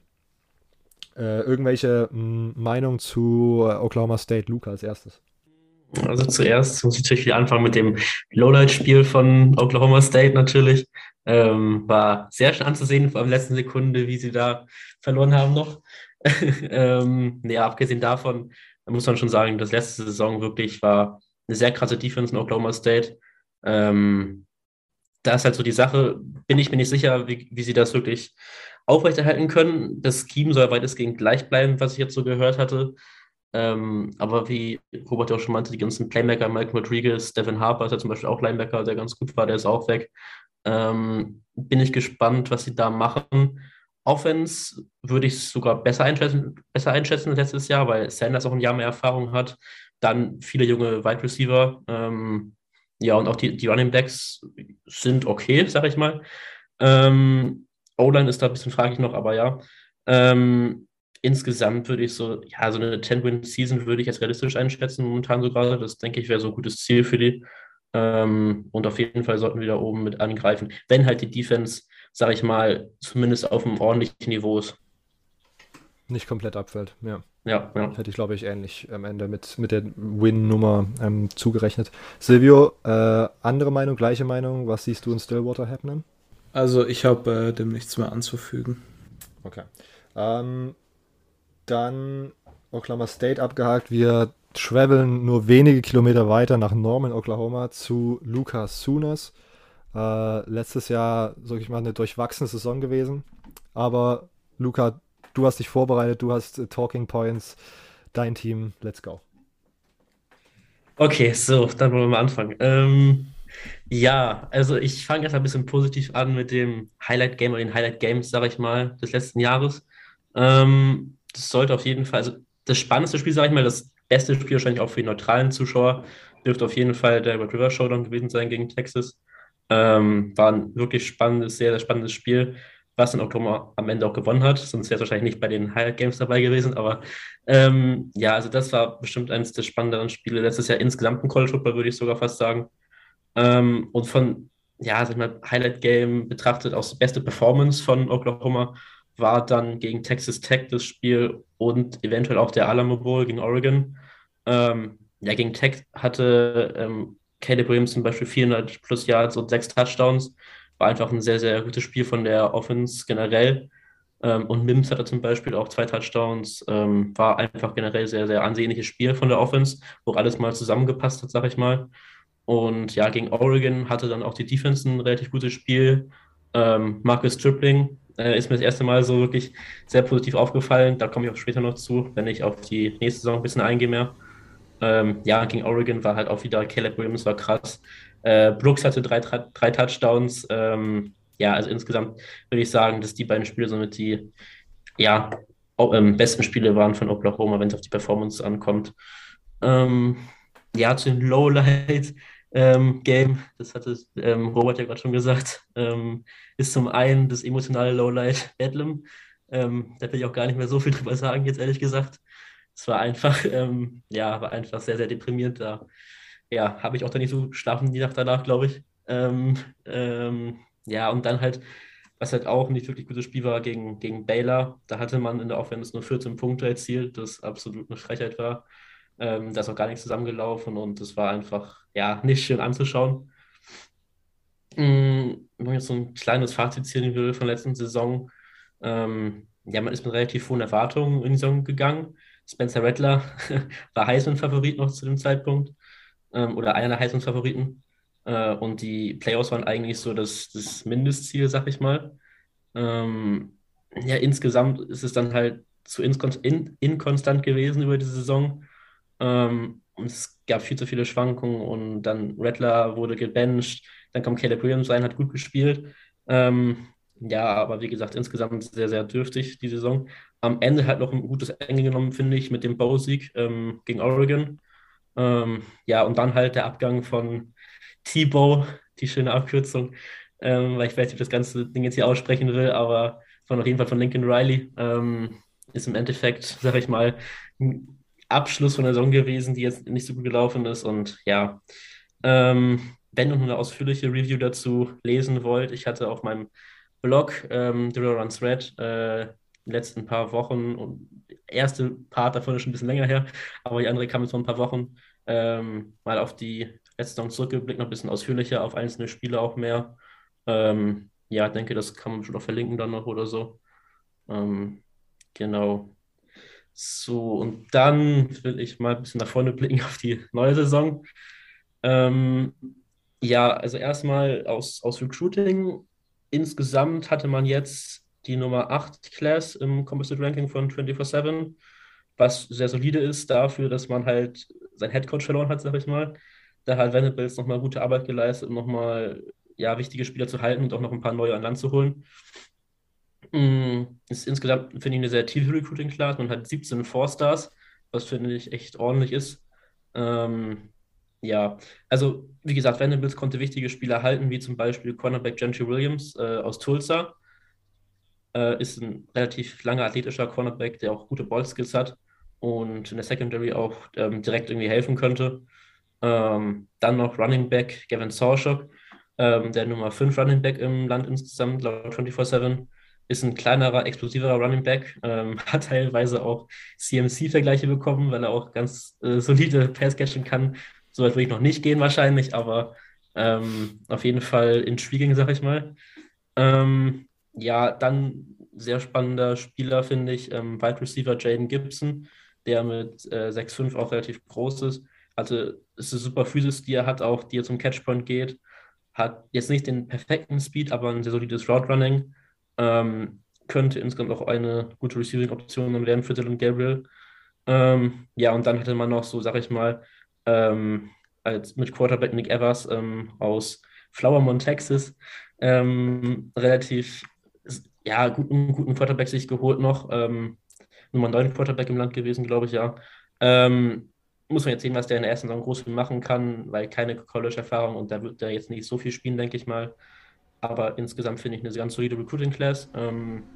Äh, irgendwelche Meinungen zu äh, Oklahoma State, Luca als erstes? Also zuerst muss ich natürlich wieder anfangen mit dem Lowlight-Spiel von Oklahoma State natürlich. Ähm, war sehr schön anzusehen, vor allem letzten Sekunde, wie sie da verloren haben noch. ähm, ja, abgesehen davon muss man schon sagen, dass letzte Saison wirklich war eine sehr krasse Defense in Oklahoma State. Ähm, da ist halt so die Sache, bin ich mir nicht sicher, wie, wie sie das wirklich aufrechterhalten können. Das Scheme soll weitestgehend gleich bleiben, was ich jetzt so gehört hatte. Ähm, aber wie Robert auch schon meinte, die ganzen Playmaker, Mike Rodriguez, Devin Harper ist ja zum Beispiel auch Linebacker, der ganz gut war, der ist auch weg. Ähm, bin ich gespannt, was sie da machen. Offense würde ich sogar besser einschätzen, besser einschätzen letztes Jahr, weil Sanders auch ein Jahr mehr Erfahrung hat. Dann viele junge Wide Receiver. Ähm, ja, und auch die, die Running Backs sind okay, sag ich mal. Ähm, O-Line ist da ein bisschen fraglich noch, aber ja. Ähm, insgesamt würde ich so, ja, so eine 10-Win-Season würde ich als realistisch einschätzen, momentan so gerade. Das denke ich wäre so ein gutes Ziel für die. Ähm, und auf jeden Fall sollten wir da oben mit angreifen, wenn halt die Defense, sage ich mal, zumindest auf einem ordentlichen Niveau ist. Nicht komplett abfällt, ja. Ja, ja. Hätte ich, glaube ich, ähnlich am Ende mit, mit der Win-Nummer ähm, zugerechnet. Silvio, äh, andere Meinung, gleiche Meinung? Was siehst du in Stillwater happening? Also, ich habe äh, dem nichts mehr anzufügen. Okay. Ähm, dann Oklahoma State abgehakt. Wir traveln nur wenige Kilometer weiter nach Norman, Oklahoma zu Lucas Sooners. Äh, letztes Jahr, sag ich mal, eine durchwachsene Saison gewesen. Aber Luca, du hast dich vorbereitet, du hast äh, Talking Points, dein Team, let's go. Okay, so, dann wollen wir mal anfangen. Ähm, ja, also ich fange jetzt ein bisschen positiv an mit dem Highlight Game oder den Highlight Games, sage ich mal, des letzten Jahres. Ähm, das sollte auf jeden Fall, also das spannendste Spiel, sage ich mal, das beste Spiel wahrscheinlich auch für die neutralen Zuschauer, dürfte auf jeden Fall der Red River Showdown gewesen sein gegen Texas. Ähm, war ein wirklich spannendes, sehr, sehr spannendes Spiel, was in Oktober am Ende auch gewonnen hat. Sonst wäre es wahrscheinlich nicht bei den Highlight Games dabei gewesen. Aber ähm, ja, also das war bestimmt eines der spannenderen Spiele letztes Jahr insgesamt im College Football, würde ich sogar fast sagen. Ähm, und von, ja, sag ich mal, Highlight Game betrachtet auch die beste Performance von Oklahoma war dann gegen Texas Tech das Spiel und eventuell auch der Alamo Bowl gegen Oregon. Ähm, ja, gegen Tech hatte ähm, Caleb Williams zum Beispiel 400 plus Yards und sechs Touchdowns. War einfach ein sehr, sehr gutes Spiel von der Offense generell. Ähm, und Mims hatte zum Beispiel auch zwei Touchdowns. Ähm, war einfach generell sehr, sehr ansehnliches Spiel von der Offense, wo alles mal zusammengepasst hat, sag ich mal. Und ja, gegen Oregon hatte dann auch die Defense ein relativ gutes Spiel. Ähm, Marcus Tripling äh, ist mir das erste Mal so wirklich sehr positiv aufgefallen. Da komme ich auch später noch zu, wenn ich auf die nächste Saison ein bisschen eingehe mehr. Ähm, ja, gegen Oregon war halt auch wieder Caleb Williams war krass. Äh, Brooks hatte drei, drei Touchdowns. Ähm, ja, also insgesamt würde ich sagen, dass die beiden Spiele somit die ja, ähm, besten Spiele waren von Oklahoma, wenn es auf die Performance ankommt. Ähm, ja, zu dem Lowlight ähm, Game, das hatte ähm, Robert ja gerade schon gesagt, ähm, ist zum einen das emotionale Lowlight Bedlam. Ähm, da will ich auch gar nicht mehr so viel drüber sagen, jetzt ehrlich gesagt. Es war einfach, ähm, ja, war einfach sehr, sehr deprimierend. Da ja, habe ich auch da nicht so schlafen die Nacht danach, glaube ich. Ähm, ja, und dann halt, was halt auch nicht wirklich gutes Spiel war gegen, gegen Baylor. Da hatte man in der Offense nur 14 Punkte erzielt, das absolut eine Frechheit war. Ähm, da ist auch gar nichts zusammengelaufen und es war einfach ja nicht schön anzuschauen. Ähm, wenn man jetzt so ein kleines Fazit ziehen will von der letzten Saison, ähm, ja, man ist mit relativ hohen Erwartungen in die Saison gegangen. Spencer Rattler war Heisman-Favorit noch zu dem Zeitpunkt ähm, oder einer der Heisman-Favoriten. Äh, und die Playoffs waren eigentlich so das, das Mindestziel, sag ich mal. Ähm, ja, insgesamt ist es dann halt zu inkonstant gewesen über die Saison. Ähm, es gab viel zu viele Schwankungen und dann Rattler wurde gebencht, dann kam Caleb Williams rein, hat gut gespielt. Ähm, ja, aber wie gesagt, insgesamt sehr, sehr dürftig die Saison. Am Ende halt noch ein gutes Ende genommen, finde ich, mit dem Bowl-Sieg ähm, gegen Oregon. Ähm, ja, und dann halt der Abgang von T-Bow, die schöne Abkürzung, ähm, weil ich weiß nicht, ob das ganze Ding jetzt hier aussprechen will, aber von auf jeden Fall von Lincoln Riley ähm, ist im Endeffekt, sag ich mal, ein Abschluss von der Saison gewesen, die jetzt nicht so gut gelaufen ist. Und ja, ähm, wenn ihr eine ausführliche Review dazu lesen wollt, ich hatte auf meinem Blog ähm, The Runs Red äh, den letzten paar Wochen und erste Part davon ist schon ein bisschen länger her, aber die andere kam jetzt vor ein paar Wochen ähm, mal auf die letzte Saison zurückgeblickt, noch ein bisschen ausführlicher auf einzelne Spiele auch mehr. Ähm, ja, denke, das kann man schon noch verlinken dann noch oder so. Ähm, genau. So, und dann will ich mal ein bisschen nach vorne blicken auf die neue Saison. Ähm, ja, also erstmal aus, aus Recruiting. Insgesamt hatte man jetzt die Nummer 8 Class im Composite Ranking von 24-7, was sehr solide ist dafür, dass man halt sein Headcoach verloren hat, sag ich mal. Da hat Venables nochmal gute Arbeit geleistet, um nochmal ja, wichtige Spieler zu halten und auch noch ein paar neue an Land zu holen. Mm, ist insgesamt, finde ich, eine sehr tiefe Recruiting-Class. Man hat 17 Four-Stars, was finde ich echt ordentlich ist. Ähm, ja, also wie gesagt, Vanderbilt konnte wichtige Spieler halten, wie zum Beispiel Cornerback Gentry Williams äh, aus Tulsa. Äh, ist ein relativ langer athletischer Cornerback, der auch gute Ballskills hat und in der Secondary auch ähm, direkt irgendwie helfen könnte. Ähm, dann noch Running Back Gavin Sawchuk, ähm, der Nummer 5 Running Back im Land insgesamt, laut 24-7 ist ein kleinerer, explosiverer Running Back, ähm, hat teilweise auch CMC-Vergleiche bekommen, weil er auch ganz äh, solide Pass-Catching kann. So weit würde ich noch nicht gehen wahrscheinlich, aber ähm, auf jeden Fall intriguing, sag ich mal. Ähm, ja, dann sehr spannender Spieler, finde ich, ähm, Wide Receiver Jaden Gibson, der mit äh, 6'5 auch relativ groß ist. Also ist eine super Physis, die er hat, auch die er zum Catchpoint geht. Hat jetzt nicht den perfekten Speed, aber ein sehr solides Route Running. Ähm, könnte insgesamt auch eine gute Receiving-Option werden für Dylan Gabriel. Ähm, ja, und dann hatte man noch so, sag ich mal, ähm, als mit Quarterback Nick Evers ähm, aus Flowermont, Texas, ähm, relativ, ja, guten, guten Quarterback sich geholt noch. Ähm, Nummer 9 Quarterback im Land gewesen, glaube ich, ja. muss man jetzt sehen, was der in der ersten Saison groß machen kann, weil keine College-Erfahrung und da wird er jetzt nicht so viel spielen, denke ich mal. Aber insgesamt finde ich eine ganz solide Recruiting Class. Ähm,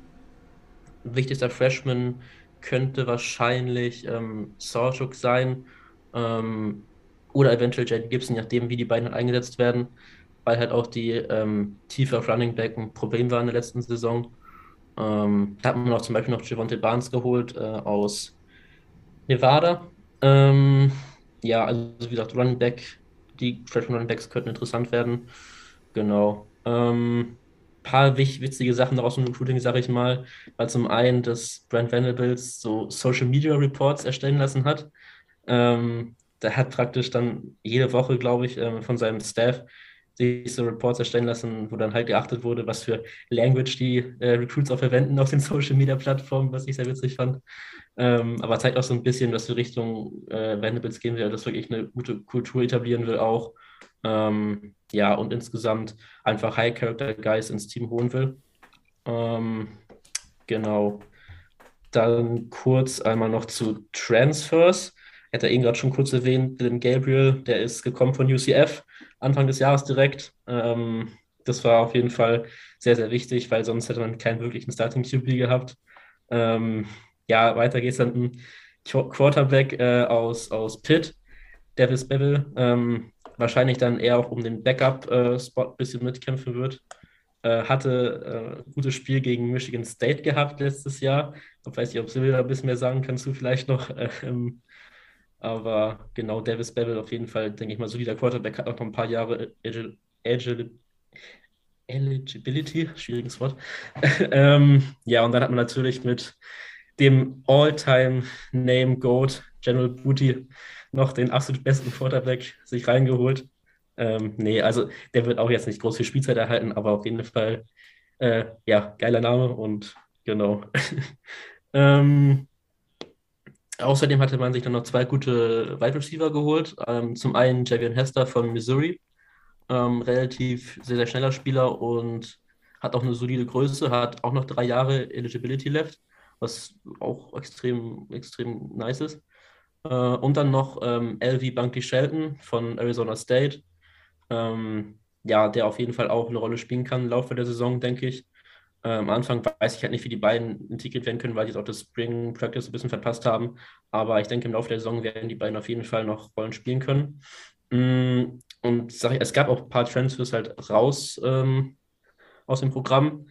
wichtigster Freshman könnte wahrscheinlich ähm, Sawchuk sein ähm, oder eventuell Jaden Gibson, nachdem wie die beiden halt eingesetzt werden, weil halt auch die ähm, Tiefe auf Running Back ein Problem war in der letzten Saison. Ähm, da hat man auch zum Beispiel noch Javonte Barnes geholt äh, aus Nevada. Ähm, ja, also wie gesagt, Running Back, die Freshman Running Backs könnten interessant werden. Genau. Ähm, paar witzige Sachen daraus im Recruiting, sage ich mal, weil zum einen, dass Brent Venables so Social Media Reports erstellen lassen hat. Ähm, der hat praktisch dann jede Woche, glaube ich, ähm, von seinem Staff so Reports erstellen lassen, wo dann halt geachtet wurde, was für Language die äh, Recruits auch verwenden auf den Social Media Plattformen, was ich sehr witzig fand. Ähm, aber zeigt auch so ein bisschen, dass wir Richtung äh, Vanderbilts gehen will, dass wirklich eine gute Kultur etablieren will auch. Ähm, ja, und insgesamt einfach High-Character-Guys ins Team holen will. Ähm, genau. Dann kurz einmal noch zu Transfers. Hat er eben gerade schon kurz erwähnt, Dylan Gabriel, der ist gekommen von UCF Anfang des Jahres direkt. Ähm, das war auf jeden Fall sehr, sehr wichtig, weil sonst hätte man keinen wirklichen Starting QB gehabt. Ähm, ja, weiter geht's dann ein Quarterback äh, aus, aus Pitt, Davis Bevel, ähm, wahrscheinlich dann eher auch um den Backup-Spot ein bisschen mitkämpfen wird. Äh, hatte äh, gutes Spiel gegen Michigan State gehabt letztes Jahr. Ich weiß nicht, ob Silvia ein bisschen mehr sagen kannst du vielleicht noch. Ähm, aber genau, Davis Bevel auf jeden Fall, denke ich mal, solider Quarterback, hat auch noch ein paar Jahre Agil Eligibility, schwieriges Wort. ähm, ja, und dann hat man natürlich mit dem All-Time-Name-Goat General Booty noch den absolut besten Quarterback sich reingeholt. Ähm, nee, also der wird auch jetzt nicht groß viel Spielzeit erhalten, aber auf jeden Fall, äh, ja, geiler Name und genau. ähm, außerdem hatte man sich dann noch zwei gute Wide Receiver geholt. Ähm, zum einen Javion Hester von Missouri, ähm, relativ sehr, sehr schneller Spieler und hat auch eine solide Größe, hat auch noch drei Jahre Eligibility left, was auch extrem, extrem nice ist. Äh, und dann noch ähm, LV Bunky Shelton von Arizona State. Ähm, ja, der auf jeden Fall auch eine Rolle spielen kann im Laufe der Saison, denke ich. Äh, am Anfang weiß ich halt nicht, wie die beiden integriert werden können, weil die jetzt auch das Spring Practice ein bisschen verpasst haben. Aber ich denke, im Laufe der Saison werden die beiden auf jeden Fall noch Rollen spielen können. Mm, und sag ich, es gab auch ein paar Transfers halt raus ähm, aus dem Programm.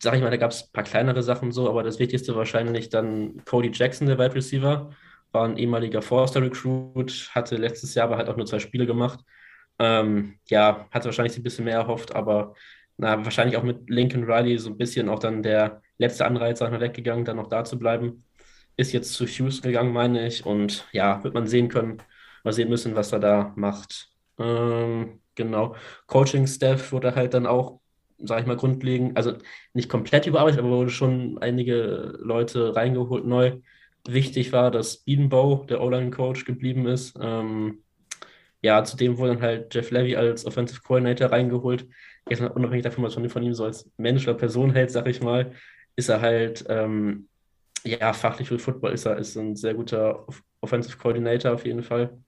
Sag ich mal, da gab es ein paar kleinere Sachen so, aber das Wichtigste wahrscheinlich dann Cody Jackson, der Wide Receiver, war ein ehemaliger Forster-Recruit, hatte letztes Jahr aber halt auch nur zwei Spiele gemacht. Ähm, ja, hatte wahrscheinlich ein bisschen mehr erhofft, aber na, wahrscheinlich auch mit Lincoln Riley so ein bisschen auch dann der letzte Anreiz, sag mal, weggegangen, dann noch da zu bleiben. Ist jetzt zu Houston gegangen, meine ich. Und ja, wird man sehen können, mal sehen müssen, was er da macht. Ähm, genau. Coaching-Staff wurde halt dann auch, sag ich mal, grundlegend, also nicht komplett überarbeitet, aber wurde schon einige Leute reingeholt neu. Wichtig war, dass Biedenbau, der O-Line-Coach, geblieben ist. Ähm, ja, zudem wurde dann halt Jeff Levy als Offensive Coordinator reingeholt. Jetzt unabhängig davon, was man von ihm so als Mensch oder Person hält, sag ich mal, ist er halt, ähm, ja, fachlich für Football ist er ist ein sehr guter Offensive Coordinator auf jeden Fall.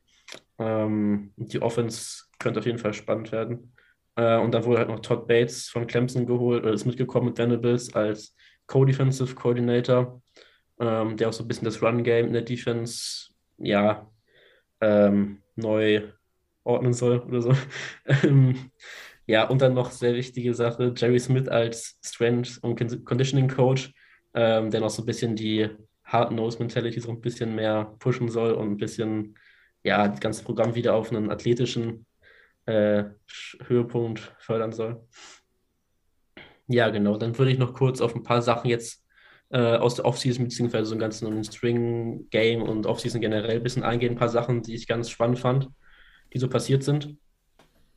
Ähm, die Offense könnte auf jeden Fall spannend werden. Äh, und dann wurde halt noch Todd Bates von Clemson geholt, oder ist mitgekommen mit Vanderbilt als Co-Defensive Coordinator, ähm, der auch so ein bisschen das Run-Game in der Defense, ja, ähm, neu ordnen soll oder so. Ähm, ja, und dann noch sehr wichtige Sache, Jerry Smith als Strength und Conditioning Coach, ähm, der noch so ein bisschen die Hard-Nose-Mentality so ein bisschen mehr pushen soll und ein bisschen ja, das ganze Programm wieder auf einen athletischen äh, Höhepunkt fördern soll. Ja, genau. Dann würde ich noch kurz auf ein paar Sachen jetzt äh, aus der Offseason, beziehungsweise so ein ganzen String-Game und Offseason generell ein bisschen eingehen. Ein paar Sachen, die ich ganz spannend fand, die so passiert sind.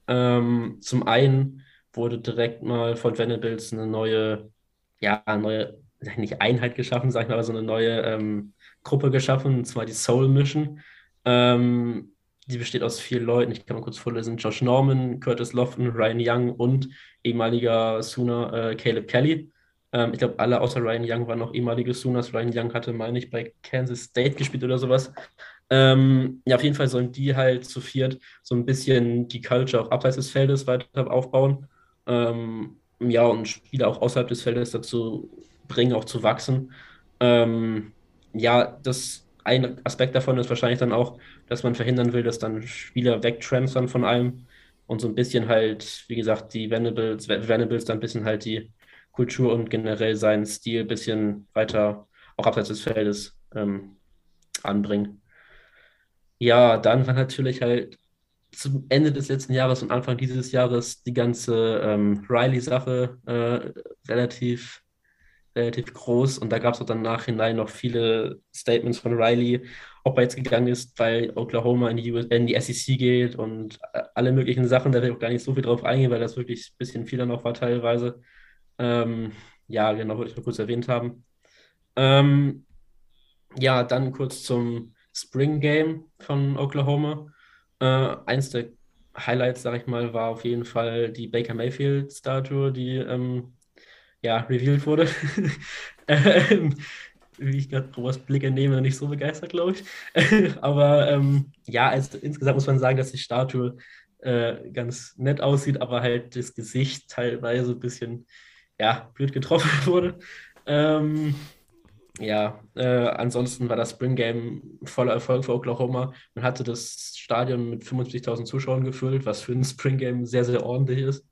Ähm, zum einen wurde direkt mal von Vanderbilt eine neue, ja, neue, nicht Einheit geschaffen, sag ich mal, aber so eine neue ähm, Gruppe geschaffen, und zwar die Soul Mission. Ähm, die besteht aus vier Leuten. Ich kann mal kurz vorlesen: Josh Norman, Curtis Lofton, Ryan Young und ehemaliger Sooner äh, Caleb Kelly. Ähm, ich glaube, alle außer Ryan Young waren noch ehemalige Sooners. Ryan Young hatte, meine ich, bei Kansas State gespielt oder sowas. Ähm, ja, auf jeden Fall sollen die halt zu viert so ein bisschen die Culture auch abseits des Feldes weiter aufbauen. Ähm, ja, und Spieler auch außerhalb des Feldes dazu bringen, auch zu wachsen. Ähm, ja, das ein Aspekt davon ist wahrscheinlich dann auch, dass man verhindern will, dass dann Spieler wegtransfern von allem und so ein bisschen halt, wie gesagt, die Venables, Venables dann ein bisschen halt die Kultur und generell seinen Stil ein bisschen weiter auch abseits des Feldes ähm, anbringen. Ja, dann war natürlich halt zum Ende des letzten Jahres und Anfang dieses Jahres die ganze ähm, Riley-Sache äh, relativ relativ groß und da gab es auch dann nachhinein noch viele Statements von Riley, ob er jetzt gegangen ist, weil Oklahoma in die, US in die SEC geht und äh, alle möglichen Sachen, da will ich auch gar nicht so viel drauf eingehen, weil das wirklich ein bisschen viel dann noch war teilweise. Ähm, ja, genau, wollte ich nur kurz erwähnt haben. Ähm, ja, dann kurz zum Spring Game von Oklahoma. Äh, eins der Highlights, sag ich mal, war auf jeden Fall die Baker Mayfield-Statue, die ähm, ja, revealed wurde. ähm, wie ich gerade Robers Blick entnehme, nicht so begeistert, glaube ich. aber ähm, ja, also insgesamt muss man sagen, dass die Statue äh, ganz nett aussieht, aber halt das Gesicht teilweise ein bisschen ja, blöd getroffen wurde. Ähm, ja, äh, ansonsten war das Spring Game voller Erfolg für Oklahoma. Man hatte das Stadion mit 55.000 Zuschauern gefüllt, was für ein Spring Game sehr, sehr ordentlich ist.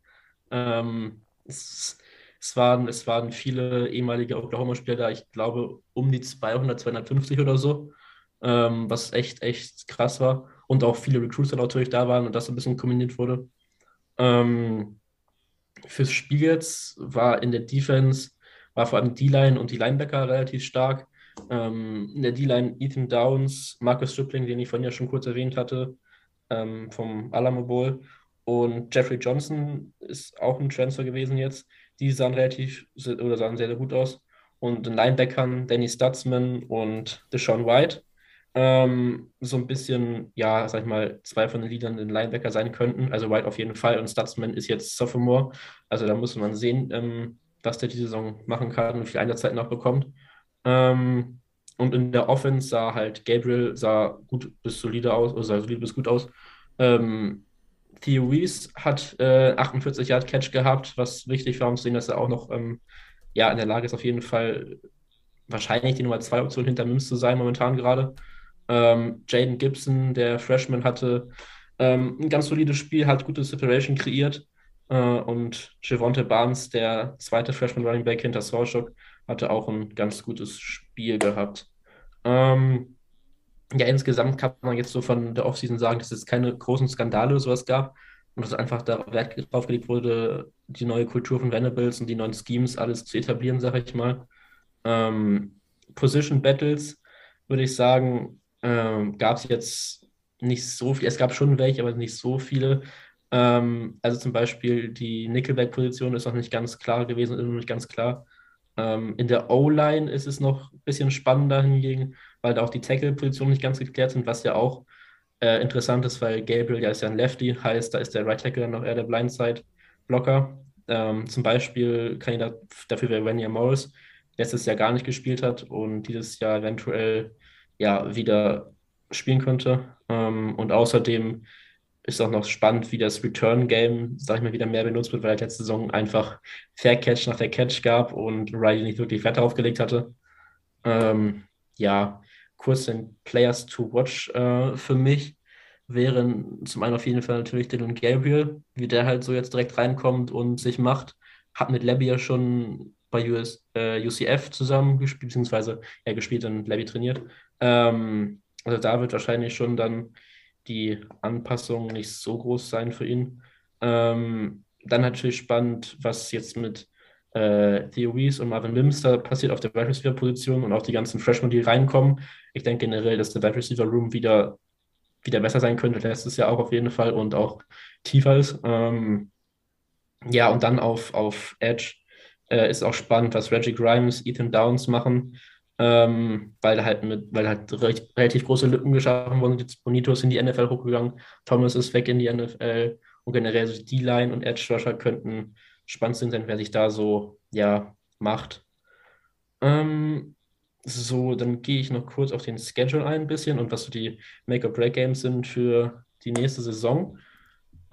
Ähm, es, es, waren, es waren viele ehemalige Oklahoma-Spieler da, ich glaube um die 200, 250 oder so, ähm, was echt, echt krass war. Und auch viele Recruiter natürlich da waren und das ein bisschen kombiniert wurde. Ähm, fürs Spiel jetzt war in der Defense war vor allem die D-Line und die Linebacker relativ stark. Ähm, in der D-Line Ethan Downs, Marcus Stripling, den ich vorhin ja schon kurz erwähnt hatte, ähm, vom Alamo Bowl. Und Jeffrey Johnson ist auch ein Transfer gewesen jetzt. Die sahen relativ oder sahen sehr, sehr gut aus. Und den Linebackern Danny Stutzman und Deshaun White. Ähm, so ein bisschen, ja, sag ich mal, zwei von den Liedern in Linebacker sein könnten. Also White auf jeden Fall und Stutzman ist jetzt Sophomore. Also da muss man sehen, ähm, was der die Saison machen kann und viel Einsatzzeit noch bekommt. Ähm, und in der Offense sah halt Gabriel sah gut bis solide aus, oder sah solide bis gut aus. Ähm, Theo Reese hat äh, 48 Yard Catch gehabt, was wichtig war, um zu sehen, dass er auch noch ähm, ja, in der Lage ist, auf jeden Fall wahrscheinlich die Nummer 2 Option hinter Mims zu sein, momentan gerade. Ähm, Jaden Gibson, der Freshman, hatte ähm, ein ganz solides Spiel, hat gute Separation kreiert. Äh, und Javonte Barnes, der zweite Freshman Running Back hinter Sawshock, hatte auch ein ganz gutes Spiel gehabt. Ähm, ja, insgesamt kann man jetzt so von der Offseason sagen, dass es keine großen Skandale oder sowas gab und dass einfach da Wert drauf gelegt wurde, die neue Kultur von Venables und die neuen Schemes alles zu etablieren, sage ich mal. Ähm, Position Battles würde ich sagen, ähm, gab es jetzt nicht so viel. Es gab schon welche, aber nicht so viele. Ähm, also zum Beispiel die Nickelback-Position ist noch nicht ganz klar gewesen, ist noch nicht ganz klar. Ähm, in der O-Line ist es noch ein bisschen spannender hingegen, weil da auch die Tackle-Positionen nicht ganz geklärt sind, was ja auch äh, interessant ist, weil Gabriel ja ist ja ein Lefty, heißt, da ist der Right Tackle dann noch eher der Blindside-Blocker. Ähm, zum Beispiel Kandidat dafür wäre Rania Morris, letztes Jahr gar nicht gespielt hat und dieses Jahr eventuell ja wieder spielen könnte. Ähm, und außerdem ist auch noch spannend, wie das Return-Game, sag ich mal, wieder mehr benutzt wird, weil er letzte Saison einfach Fair Catch nach der Catch gab und Riley nicht wirklich Wert darauf gelegt hatte. Ähm, ja, kurz den Players to Watch äh, für mich wären zum einen auf jeden Fall natürlich Dylan Gabriel, wie der halt so jetzt direkt reinkommt und sich macht. Hat mit Labby ja schon bei US, äh, UCF zusammen gespielt, beziehungsweise er gespielt und Labby trainiert. Ähm, also da wird wahrscheinlich schon dann die Anpassung nicht so groß sein für ihn. Ähm, dann natürlich spannend, was jetzt mit äh, Theo Reese und Marvin da passiert auf der Wide Receiver Position und auch die ganzen Freshmen, die reinkommen. Ich denke generell, dass der Wide Receiver Room wieder, wieder besser sein könnte, letztes Jahr auch auf jeden Fall und auch tiefer ist. Ähm, ja, und dann auf, auf Edge äh, ist auch spannend, was Reggie Grimes, Ethan Downs machen ähm, weil halt mit, weil halt relativ große Lücken geschaffen wurden. Jetzt Bonito ist in die NFL hochgegangen, Thomas ist weg in die NFL und generell so die Line und Edge Rusher könnten spannend sein, wer sich da so ja macht. Ähm, so, dann gehe ich noch kurz auf den Schedule ein, ein bisschen und was so die Make-or-Break-Games sind für die nächste Saison.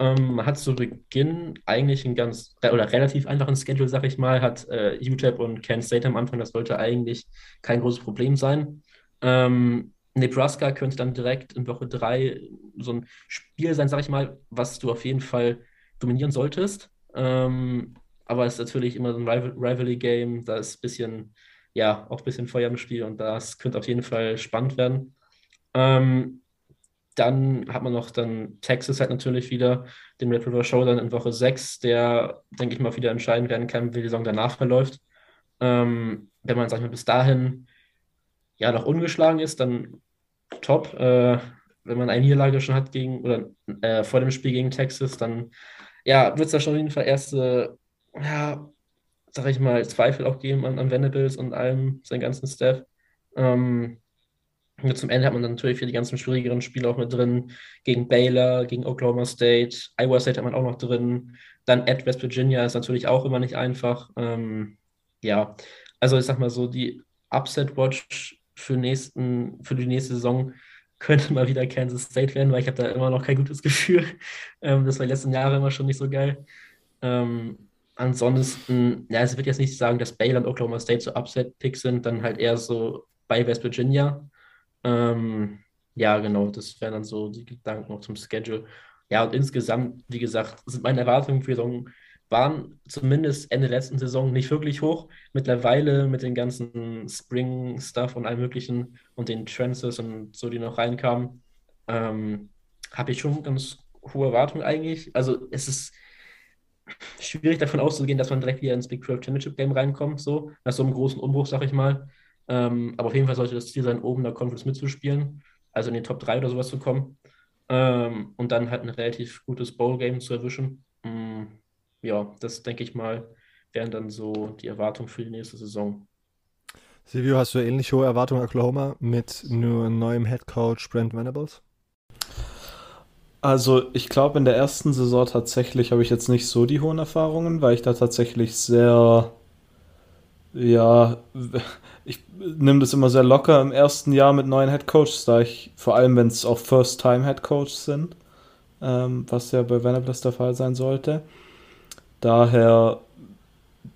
Ähm, hat zu Beginn eigentlich einen ganz oder relativ einfachen Schedule, sag ich mal, hat äh, UTEP und Kent State am Anfang, das sollte eigentlich kein großes Problem sein. Ähm, Nebraska könnte dann direkt in Woche 3 so ein Spiel sein, sag ich mal, was du auf jeden Fall dominieren solltest. Ähm, aber es ist natürlich immer so ein Rival Rivalry-Game, da ist ein bisschen, ja, auch ein bisschen Feuer im Spiel und das könnte auf jeden Fall spannend werden. Ähm, dann hat man noch dann Texas halt natürlich wieder, den Red River Show dann in Woche 6, der, denke ich mal, wieder entscheiden werden kann, wie die Saison danach verläuft. Ähm, wenn man, sag ich mal, bis dahin ja noch ungeschlagen ist, dann top. Äh, wenn man eine Niederlage schon hat gegen oder äh, vor dem Spiel gegen Texas, dann ja, wird es da schon auf jeden Fall erste, ja, sag ich mal, Zweifel auch geben an, an Venables und allem, seinen ganzen Staff. Ähm, und zum Ende hat man dann natürlich für die ganzen schwierigeren Spiele auch mit drin. Gegen Baylor, gegen Oklahoma State, Iowa State hat man auch noch drin. Dann at West Virginia ist natürlich auch immer nicht einfach. Ähm, ja, also ich sag mal so, die Upset Watch für, nächsten, für die nächste Saison könnte mal wieder Kansas State werden, weil ich habe da immer noch kein gutes Gefühl. Ähm, das war die letzten Jahre immer schon nicht so geil. Ähm, ansonsten, ja, es wird jetzt nicht sagen, dass Baylor und Oklahoma State so Upset-Picks sind, dann halt eher so bei West Virginia. Ähm, ja, genau, das wären dann so die Gedanken noch zum Schedule. Ja, und insgesamt, wie gesagt, sind meine Erwartungen für die Saison waren zumindest Ende letzten Saison nicht wirklich hoch. Mittlerweile mit den ganzen Spring-Stuff und allem möglichen und den Transfers und so, die noch reinkamen, ähm, habe ich schon ganz hohe Erwartungen eigentlich. Also es ist schwierig davon auszugehen, dass man direkt wieder ins Big 12 Championship Game reinkommt, so nach so einem großen Umbruch, sag ich mal. Ähm, aber auf jeden Fall sollte das Ziel sein, oben in der Conference mitzuspielen, also in den Top 3 oder sowas zu kommen. Ähm, und dann halt ein relativ gutes Bowl-Game zu erwischen. Mm, ja, das denke ich mal, wären dann so die Erwartungen für die nächste Saison. Silvio, hast du ähnlich hohe Erwartungen Oklahoma mit nur neuem Head Coach Brent Venables? Also ich glaube, in der ersten Saison tatsächlich habe ich jetzt nicht so die hohen Erfahrungen, weil ich da tatsächlich sehr, ja, ich nehme das immer sehr locker im ersten Jahr mit neuen Head Coaches, da ich vor allem, wenn es auch First-Time Head Coaches sind, ähm, was ja bei Venables der Fall sein sollte. Daher,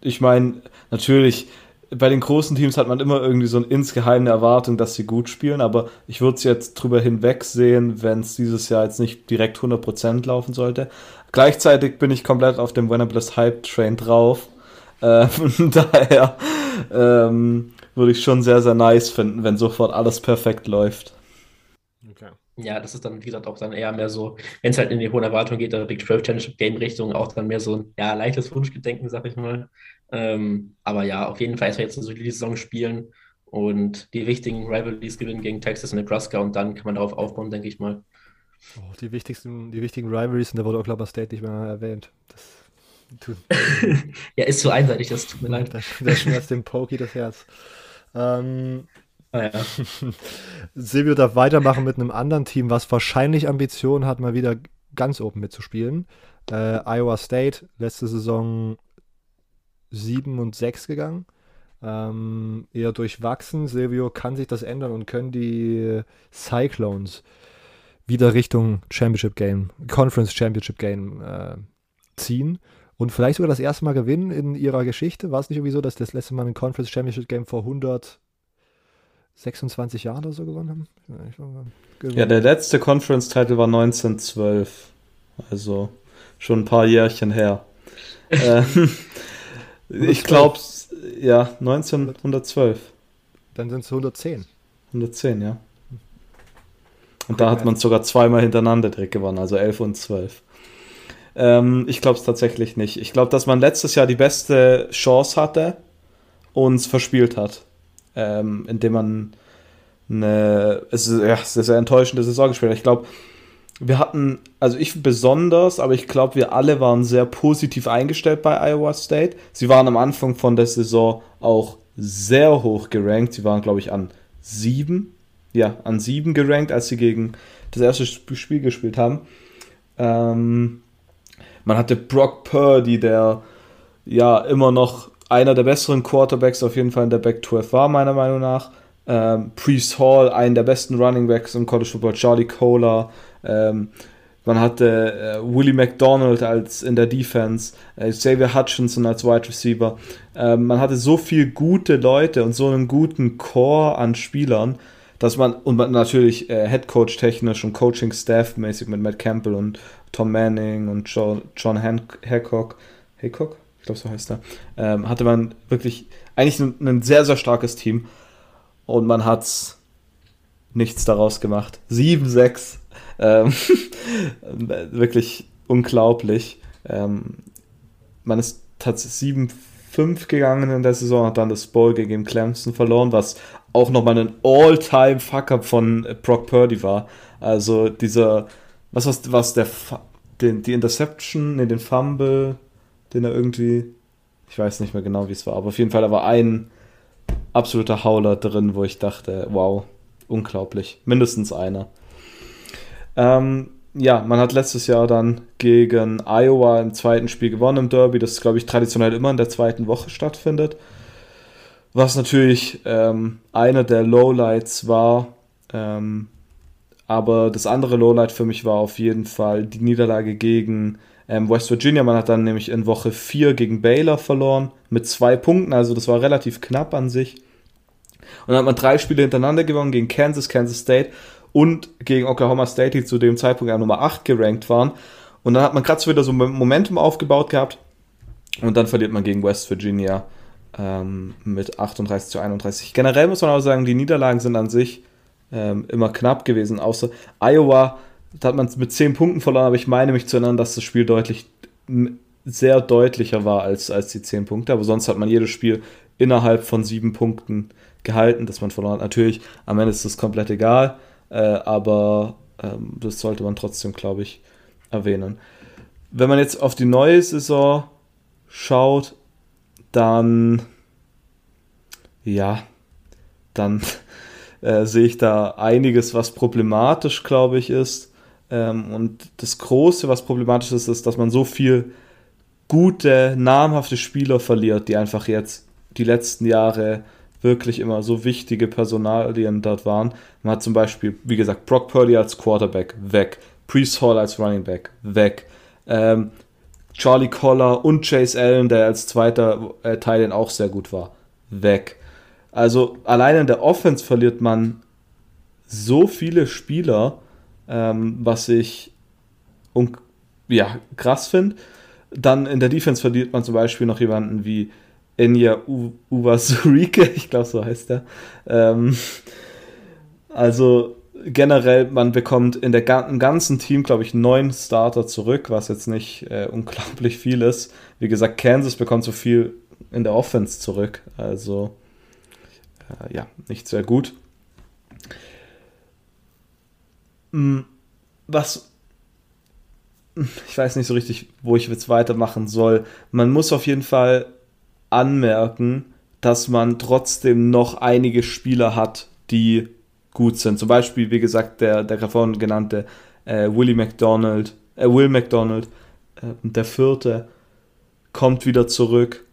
ich meine, natürlich, bei den großen Teams hat man immer irgendwie so eine insgeheime Erwartung, dass sie gut spielen, aber ich würde es jetzt drüber hinwegsehen, wenn es dieses Jahr jetzt nicht direkt 100% laufen sollte. Gleichzeitig bin ich komplett auf dem Venables Hype Train drauf. Äh, von daher ähm, würde ich schon sehr, sehr nice finden, wenn sofort alles perfekt läuft. Ja, das ist dann, wie gesagt, auch dann eher mehr so, wenn es halt in die hohen Erwartungen geht, der Big 12 Championship Game Richtung, auch dann mehr so ein ja, leichtes Wunschgedenken, sag ich mal. Ähm, aber ja, auf jeden Fall erstmal jetzt eine solide Saison spielen und die wichtigen Rivalries gewinnen gegen Texas und Nebraska und dann kann man darauf aufbauen, denke ich mal. Oh, die wichtigsten, die wichtigen Rivalries, und da wurde Oklahoma State nicht mehr erwähnt. Das tut, ja, ist so einseitig, das tut mir leid. Das, das schmerzt dem Pokey das Herz. Ähm, Ah, ja. Silvio darf weitermachen mit einem anderen Team, was wahrscheinlich Ambitionen hat, mal wieder ganz oben mitzuspielen. Äh, Iowa State, letzte Saison 7 und 6 gegangen. Ähm, eher durchwachsen. Silvio, kann sich das ändern und können die Cyclones wieder Richtung Championship Game, Conference Championship Game äh, ziehen und vielleicht sogar das erste Mal gewinnen in ihrer Geschichte. War es nicht irgendwie so, dass das letzte Mal ein Conference Championship Game vor 100 26 Jahre oder so gewonnen haben. Ja, der letzte Conference-Title war 1912. Also schon ein paar Jährchen her. ähm, ich glaube, ja, 1912. Dann sind es 110. 110, ja. Und da hat man sogar zweimal hintereinander direkt gewonnen, also 11 und 12. Ähm, ich glaube es tatsächlich nicht. Ich glaube, dass man letztes Jahr die beste Chance hatte und es verspielt hat ähm, indem man eine, es ist, ja, es ist eine enttäuschende Saison gespielt hat. Ich glaube, wir hatten, also ich besonders, aber ich glaube, wir alle waren sehr positiv eingestellt bei Iowa State. Sie waren am Anfang von der Saison auch sehr hoch gerankt. Sie waren, glaube ich, an sieben, ja, an sieben gerankt, als sie gegen das erste Spiel gespielt haben. Ähm, man hatte Brock Purdy, der ja immer noch einer der besseren Quarterbacks auf jeden Fall in der Back 12 war, meiner Meinung nach. Ähm, Priest Hall, einen der besten Running Backs im College Football, Charlie Kohler. Ähm, man hatte äh, Willie McDonald als in der Defense, äh, Xavier Hutchinson als Wide Receiver. Ähm, man hatte so viele gute Leute und so einen guten Core an Spielern, dass man, und man natürlich äh, Head Coach technisch und Coaching Staff mäßig mit Matt Campbell und Tom Manning und John, John Hancock, Haycock? ich glaube, so heißt er, ähm, hatte man wirklich eigentlich ein, ein, sehr, sehr starkes Team. Und man hat nichts daraus gemacht. 7-6. Ähm, wirklich unglaublich. Ähm, man ist tatsächlich 7-5 gegangen in der Saison, hat dann das Bowl gegen Clemson verloren, was auch nochmal ein All-Time Fuck-Up von Brock Purdy war. Also dieser, was was, was der, den, die Interception, nee, den Fumble, den er irgendwie, ich weiß nicht mehr genau, wie es war, aber auf jeden Fall, da war ein absoluter Hauler drin, wo ich dachte, wow, unglaublich. Mindestens einer. Ähm, ja, man hat letztes Jahr dann gegen Iowa im zweiten Spiel gewonnen im Derby, das glaube ich traditionell immer in der zweiten Woche stattfindet. Was natürlich ähm, einer der Lowlights war. Ähm, aber das andere Lowlight für mich war auf jeden Fall die Niederlage gegen ähm, West Virginia. Man hat dann nämlich in Woche 4 gegen Baylor verloren mit zwei Punkten. Also das war relativ knapp an sich. Und dann hat man drei Spiele hintereinander gewonnen gegen Kansas, Kansas State und gegen Oklahoma State, die zu dem Zeitpunkt ja Nummer 8 gerankt waren. Und dann hat man gerade so wieder so Momentum aufgebaut gehabt. Und dann verliert man gegen West Virginia ähm, mit 38 zu 31. Generell muss man auch sagen, die Niederlagen sind an sich ähm, immer knapp gewesen, außer Iowa, da hat man mit 10 Punkten verloren, aber ich meine mich zu erinnern, dass das Spiel deutlich sehr deutlicher war als, als die 10 Punkte, aber sonst hat man jedes Spiel innerhalb von 7 Punkten gehalten, dass man verloren hat. Natürlich, am Ende ist das komplett egal, äh, aber ähm, das sollte man trotzdem, glaube ich, erwähnen. Wenn man jetzt auf die neue Saison schaut, dann ja, dann äh, sehe ich da einiges, was problematisch, glaube ich, ist. Ähm, und das Große, was problematisch ist, ist, dass man so viel gute, namhafte Spieler verliert, die einfach jetzt die letzten Jahre wirklich immer so wichtige Personalien dort waren. Man hat zum Beispiel, wie gesagt, Brock Purdy als Quarterback weg, Priest Hall als Running Back weg, ähm, Charlie Collar und Chase Allen, der als zweiter äh, Teil auch sehr gut war, weg. Also allein in der Offense verliert man so viele Spieler, ähm, was ich ja, krass finde. Dann in der Defense verliert man zum Beispiel noch jemanden wie Enya Uwasurike, ich glaube so heißt er. Ähm, also generell, man bekommt in der im ganzen Team, glaube ich, neun Starter zurück, was jetzt nicht äh, unglaublich viel ist. Wie gesagt, Kansas bekommt so viel in der Offense zurück. Also äh, ja, nicht sehr gut. Hm, was ich weiß nicht so richtig, wo ich jetzt weitermachen soll. Man muss auf jeden Fall anmerken, dass man trotzdem noch einige Spieler hat, die gut sind. Zum Beispiel, wie gesagt, der, der davon genannte äh, Willie McDonald, äh, Will McDonald, äh, der vierte, kommt wieder zurück.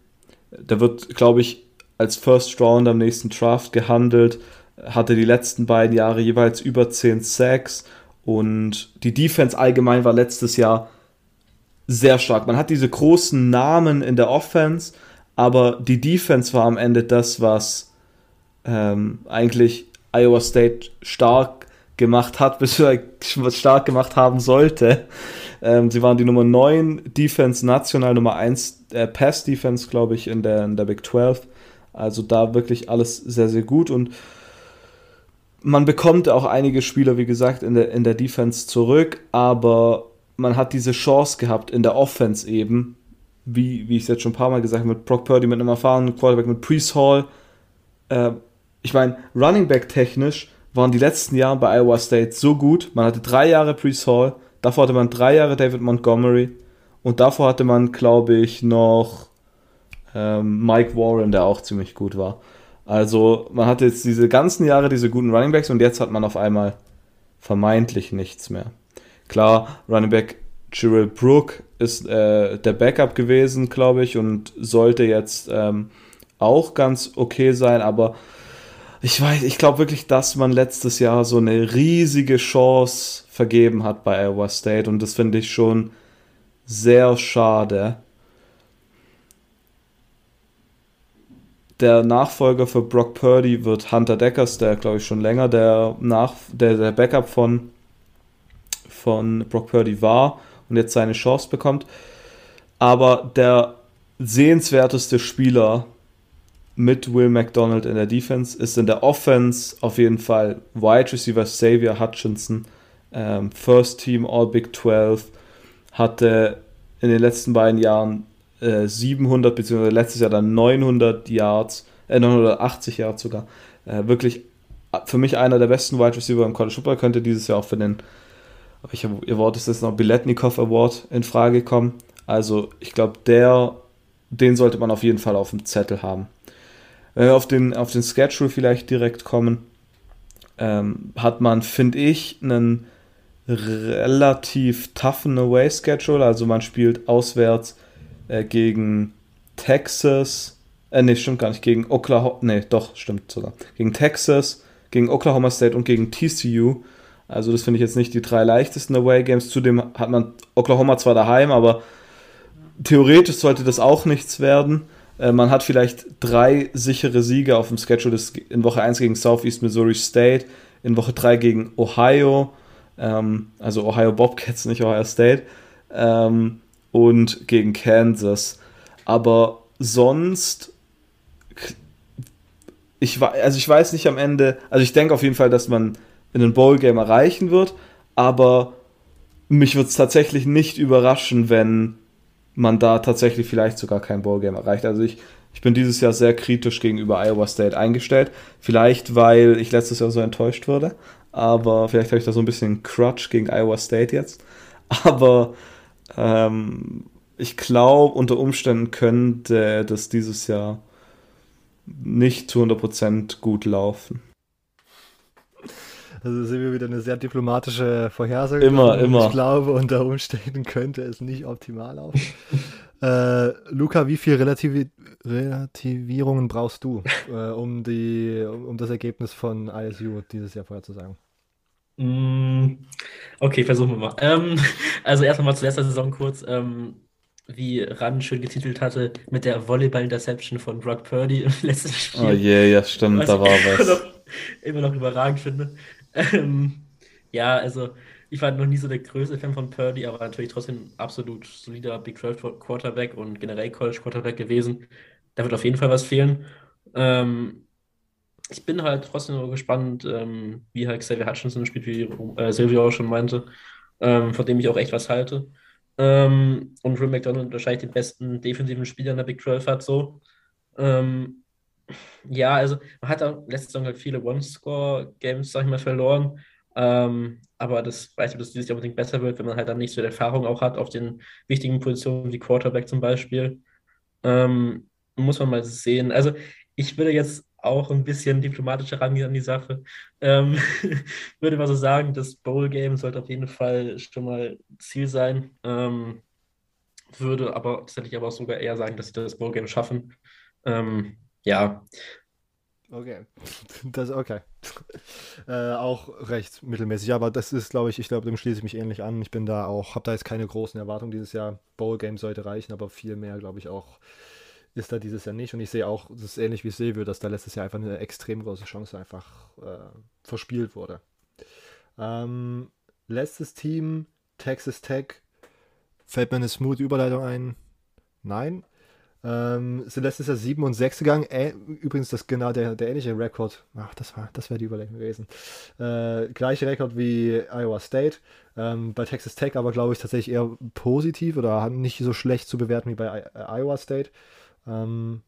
Der wird, glaube ich, als First Round am nächsten Draft gehandelt, hatte die letzten beiden Jahre jeweils über 10 Sacks und die Defense allgemein war letztes Jahr sehr stark. Man hat diese großen Namen in der Offense, aber die Defense war am Ende das, was ähm, eigentlich Iowa State stark gemacht hat, bis was stark gemacht haben sollte. Ähm, sie waren die Nummer 9 Defense national, Nummer 1 äh, Pass Defense, glaube ich, in der, in der Big 12. Also da wirklich alles sehr, sehr gut und man bekommt auch einige Spieler, wie gesagt, in der, in der Defense zurück, aber man hat diese Chance gehabt in der Offense eben, wie, wie ich es jetzt schon ein paar Mal gesagt habe, mit Brock Purdy, mit einem erfahrenen Quarterback, mit Priest Hall. Äh, ich meine, Running Back technisch waren die letzten Jahre bei Iowa State so gut. Man hatte drei Jahre Priest Hall, davor hatte man drei Jahre David Montgomery und davor hatte man, glaube ich, noch ähm, Mike Warren, der auch ziemlich gut war. Also man hatte jetzt diese ganzen Jahre diese guten Running Backs und jetzt hat man auf einmal vermeintlich nichts mehr. Klar, Running Back Gerald Brook ist äh, der Backup gewesen, glaube ich, und sollte jetzt ähm, auch ganz okay sein, aber ich weiß, ich glaube wirklich, dass man letztes Jahr so eine riesige Chance vergeben hat bei Iowa State und das finde ich schon sehr schade. der Nachfolger für Brock Purdy wird Hunter Deckers, der glaube ich schon länger der, Nach der, der Backup von, von Brock Purdy war und jetzt seine Chance bekommt. Aber der sehenswerteste Spieler mit Will McDonald in der Defense ist in der Offense auf jeden Fall Wide Receiver Xavier Hutchinson, ähm, First Team All Big 12, hatte in den letzten beiden Jahren 700 äh, beziehungsweise letztes Jahr dann 900 Yards, äh, 980 Yards sogar. Äh, wirklich für mich einer der besten Wide Receiver im College Football könnte dieses Jahr auch für den, ihr Wort ist jetzt noch Biletnikov Award in Frage kommen. Also ich glaube, der, den sollte man auf jeden Fall auf dem Zettel haben. Wir auf den, auf den Schedule vielleicht direkt kommen, ähm, hat man, finde ich, einen relativ toughen Away-Schedule. Also man spielt auswärts äh, gegen Texas, Äh, nee, stimmt gar nicht. Gegen Oklahoma. Nee, doch, stimmt sogar. Gegen Texas, gegen Oklahoma State und gegen TCU. Also, das finde ich jetzt nicht die drei leichtesten Away Games. Zudem hat man Oklahoma zwar daheim, aber theoretisch sollte das auch nichts werden. Äh, man hat vielleicht drei sichere Siege auf dem Schedule. In Woche 1 gegen Southeast Missouri State, in Woche 3 gegen Ohio, ähm, also Ohio Bobcats, nicht Ohio State, ähm, und gegen Kansas. Aber sonst, ich, also ich weiß nicht am Ende, also ich denke auf jeden Fall, dass man in ein Bowl-Game erreichen wird, aber mich würde es tatsächlich nicht überraschen, wenn man da tatsächlich vielleicht sogar kein Bowl-Game erreicht. Also ich, ich bin dieses Jahr sehr kritisch gegenüber Iowa State eingestellt. Vielleicht, weil ich letztes Jahr so enttäuscht wurde, aber vielleicht habe ich da so ein bisschen Crutch gegen Iowa State jetzt. Aber ähm, ich glaube, unter Umständen könnte das dieses Jahr nicht zu 100% gut laufen. Also sehen wir wieder eine sehr diplomatische Vorhersage. Immer, immer. Ich glaube, unter Umständen könnte es nicht optimal laufen. äh, Luca, wie viele Relativi Relativierungen brauchst du, äh, um, die, um das Ergebnis von ISU dieses Jahr vorher zu sagen? Mm, okay, versuchen wir mal. Ähm, also erstmal mal zur letzten Saison kurz. Ähm, wie Ran schön getitelt hatte, mit der Volleyball-Interception von Brock Purdy im letzten Spiel. Oh je, yeah, ja, stimmt, da war was. Noch, immer noch überragend finde. Ähm, ja, also ich war noch nie so der größte Fan von Purdy, aber natürlich trotzdem absolut solider Big 12 Quarterback und generell College Quarterback gewesen. Da wird auf jeden Fall was fehlen. Ähm, ich bin halt trotzdem gespannt, ähm, wie halt Xavier Hutchinson spielt, wie äh, Silvio auch schon meinte, ähm, von dem ich auch echt was halte. Ähm, und Rim McDonald wahrscheinlich den besten defensiven Spieler in der Big 12 hat so. Ähm, ja, also man hat auch letzte Saison halt viele One-Score-Games, sag ich mal, verloren. Ähm, aber das weiß ich, dass dieses Jahr unbedingt besser wird, wenn man halt dann nicht so die Erfahrung auch hat auf den wichtigen Positionen wie Quarterback zum Beispiel. Ähm, muss man mal sehen. Also ich würde jetzt auch ein bisschen diplomatischer rangehen an die Sache. Ähm, würde mal so sagen, das Bowl-Game sollte auf jeden Fall schon mal Ziel sein. Ähm, würde aber tatsächlich aber auch sogar eher sagen, dass sie das Bowl-Game schaffen. Ähm, ja. Okay. Das okay. äh, auch recht mittelmäßig, aber das ist, glaube ich, ich glaube, dem schließe ich mich ähnlich an. Ich bin da auch, habe da jetzt keine großen Erwartungen dieses Jahr. Bowl Game sollte reichen, aber viel mehr, glaube ich, auch ist da dieses Jahr nicht. Und ich sehe auch, das ist ähnlich wie Silvio, dass da letztes Jahr einfach eine extrem große Chance einfach äh, verspielt wurde. Ähm, letztes Team, Texas Tech. Fällt mir eine smooth Überleitung ein? Nein. Ähm, sind letztes Jahr 7 und 6 gegangen. Äh, übrigens, das genau der, der ähnliche Rekord. Ach, das war, das wäre die Überlegung gewesen. Äh, gleiche Rekord wie Iowa State. Ähm, bei Texas Tech aber, glaube ich, tatsächlich eher positiv oder nicht so schlecht zu bewerten wie bei I Iowa State. Ähm,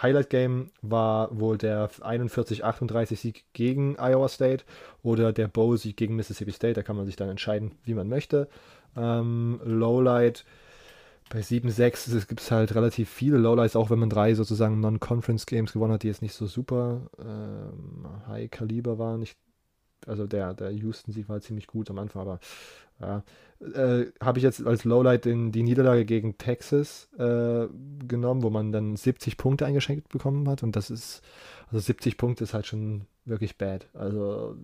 Highlight Game war wohl der 41-38 Sieg gegen Iowa State oder der Bowl Sieg gegen Mississippi State. Da kann man sich dann entscheiden, wie man möchte. Ähm, Lowlight bei 7-6 gibt es halt relativ viele Lowlights, auch wenn man drei sozusagen Non-Conference-Games gewonnen hat, die jetzt nicht so super ähm, High-Kaliber waren. Ich, also der, der Houston-Sieg war ziemlich gut am Anfang, aber ja, äh, habe ich jetzt als Lowlight in die Niederlage gegen Texas äh, genommen, wo man dann 70 Punkte eingeschenkt bekommen hat und das ist, also 70 Punkte ist halt schon wirklich bad. Also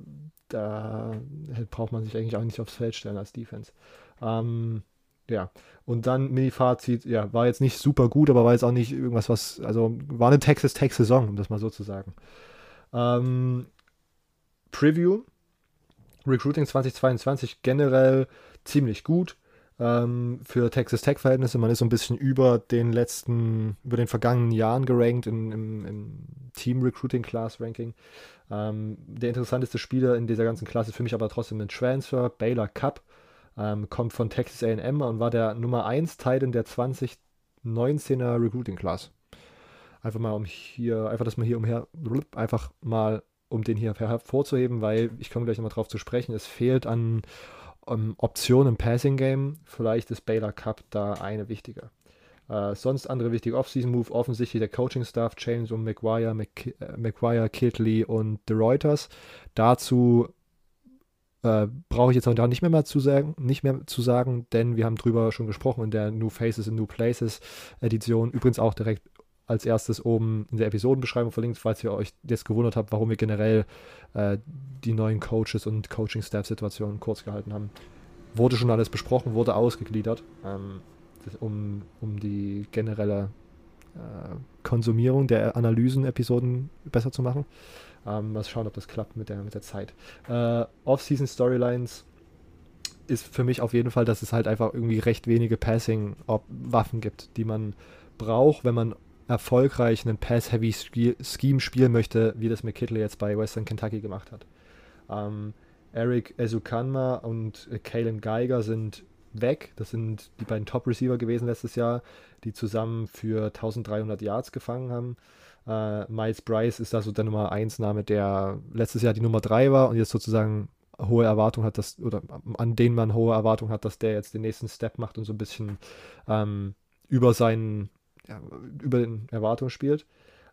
da braucht man sich eigentlich auch nicht aufs Feld stellen als Defense. Ähm, ja, und dann Mini-Fazit, ja, war jetzt nicht super gut, aber war jetzt auch nicht irgendwas, was, also war eine Texas-Tech-Saison, um das mal so zu sagen. Ähm, Preview, Recruiting 2022 generell ziemlich gut ähm, für Texas Tech-Verhältnisse. Man ist so ein bisschen über den letzten, über den vergangenen Jahren gerankt in, im, im Team Recruiting Class Ranking. Ähm, der interessanteste Spieler in dieser ganzen Klasse für mich aber trotzdem ein Transfer, Baylor Cup ähm, kommt von Texas AM und war der Nummer 1 Teil in der 2019er Recruiting Class. Einfach mal um hier, einfach das mal hier umher, einfach mal um den hier hervorzuheben, weil ich komme gleich nochmal drauf zu sprechen. Es fehlt an um, ähm, Optionen im Passing Game. Vielleicht ist Baylor Cup da eine wichtige. Uh, sonst andere wichtige Off-Season-Move, offensichtlich der Coaching-Staff, James und McGuire, Mc, äh, McGuire, Kidley und The Reuters. Dazu äh, Brauche ich jetzt auch nicht mehr, mal zu sagen, nicht mehr zu sagen, denn wir haben drüber schon gesprochen in der New Faces and New Places Edition. Übrigens auch direkt als erstes oben in der Episodenbeschreibung verlinkt, falls ihr euch jetzt gewundert habt, warum wir generell äh, die neuen Coaches und Coaching-Staff-Situationen kurz gehalten haben. Wurde schon alles besprochen, wurde ausgegliedert, ähm, um, um die generelle äh, Konsumierung der Analysen-Episoden besser zu machen. Ähm, mal schauen, ob das klappt mit der, mit der Zeit. Äh, Off-Season-Storylines ist für mich auf jeden Fall, dass es halt einfach irgendwie recht wenige Passing-Waffen gibt, die man braucht, wenn man erfolgreich einen Pass-Heavy-Scheme spielen möchte, wie das McKittle jetzt bei Western Kentucky gemacht hat. Ähm, Eric Ezukanma und Kalen Geiger sind weg. Das sind die beiden Top-Receiver gewesen letztes Jahr, die zusammen für 1300 Yards gefangen haben. Äh, Miles Bryce ist da so der Nummer 1 Name, der letztes Jahr die Nummer 3 war und jetzt sozusagen hohe Erwartung hat, dass, oder an den man hohe Erwartung hat, dass der jetzt den nächsten Step macht und so ein bisschen ähm, über seinen ja, über den Erwartungen spielt.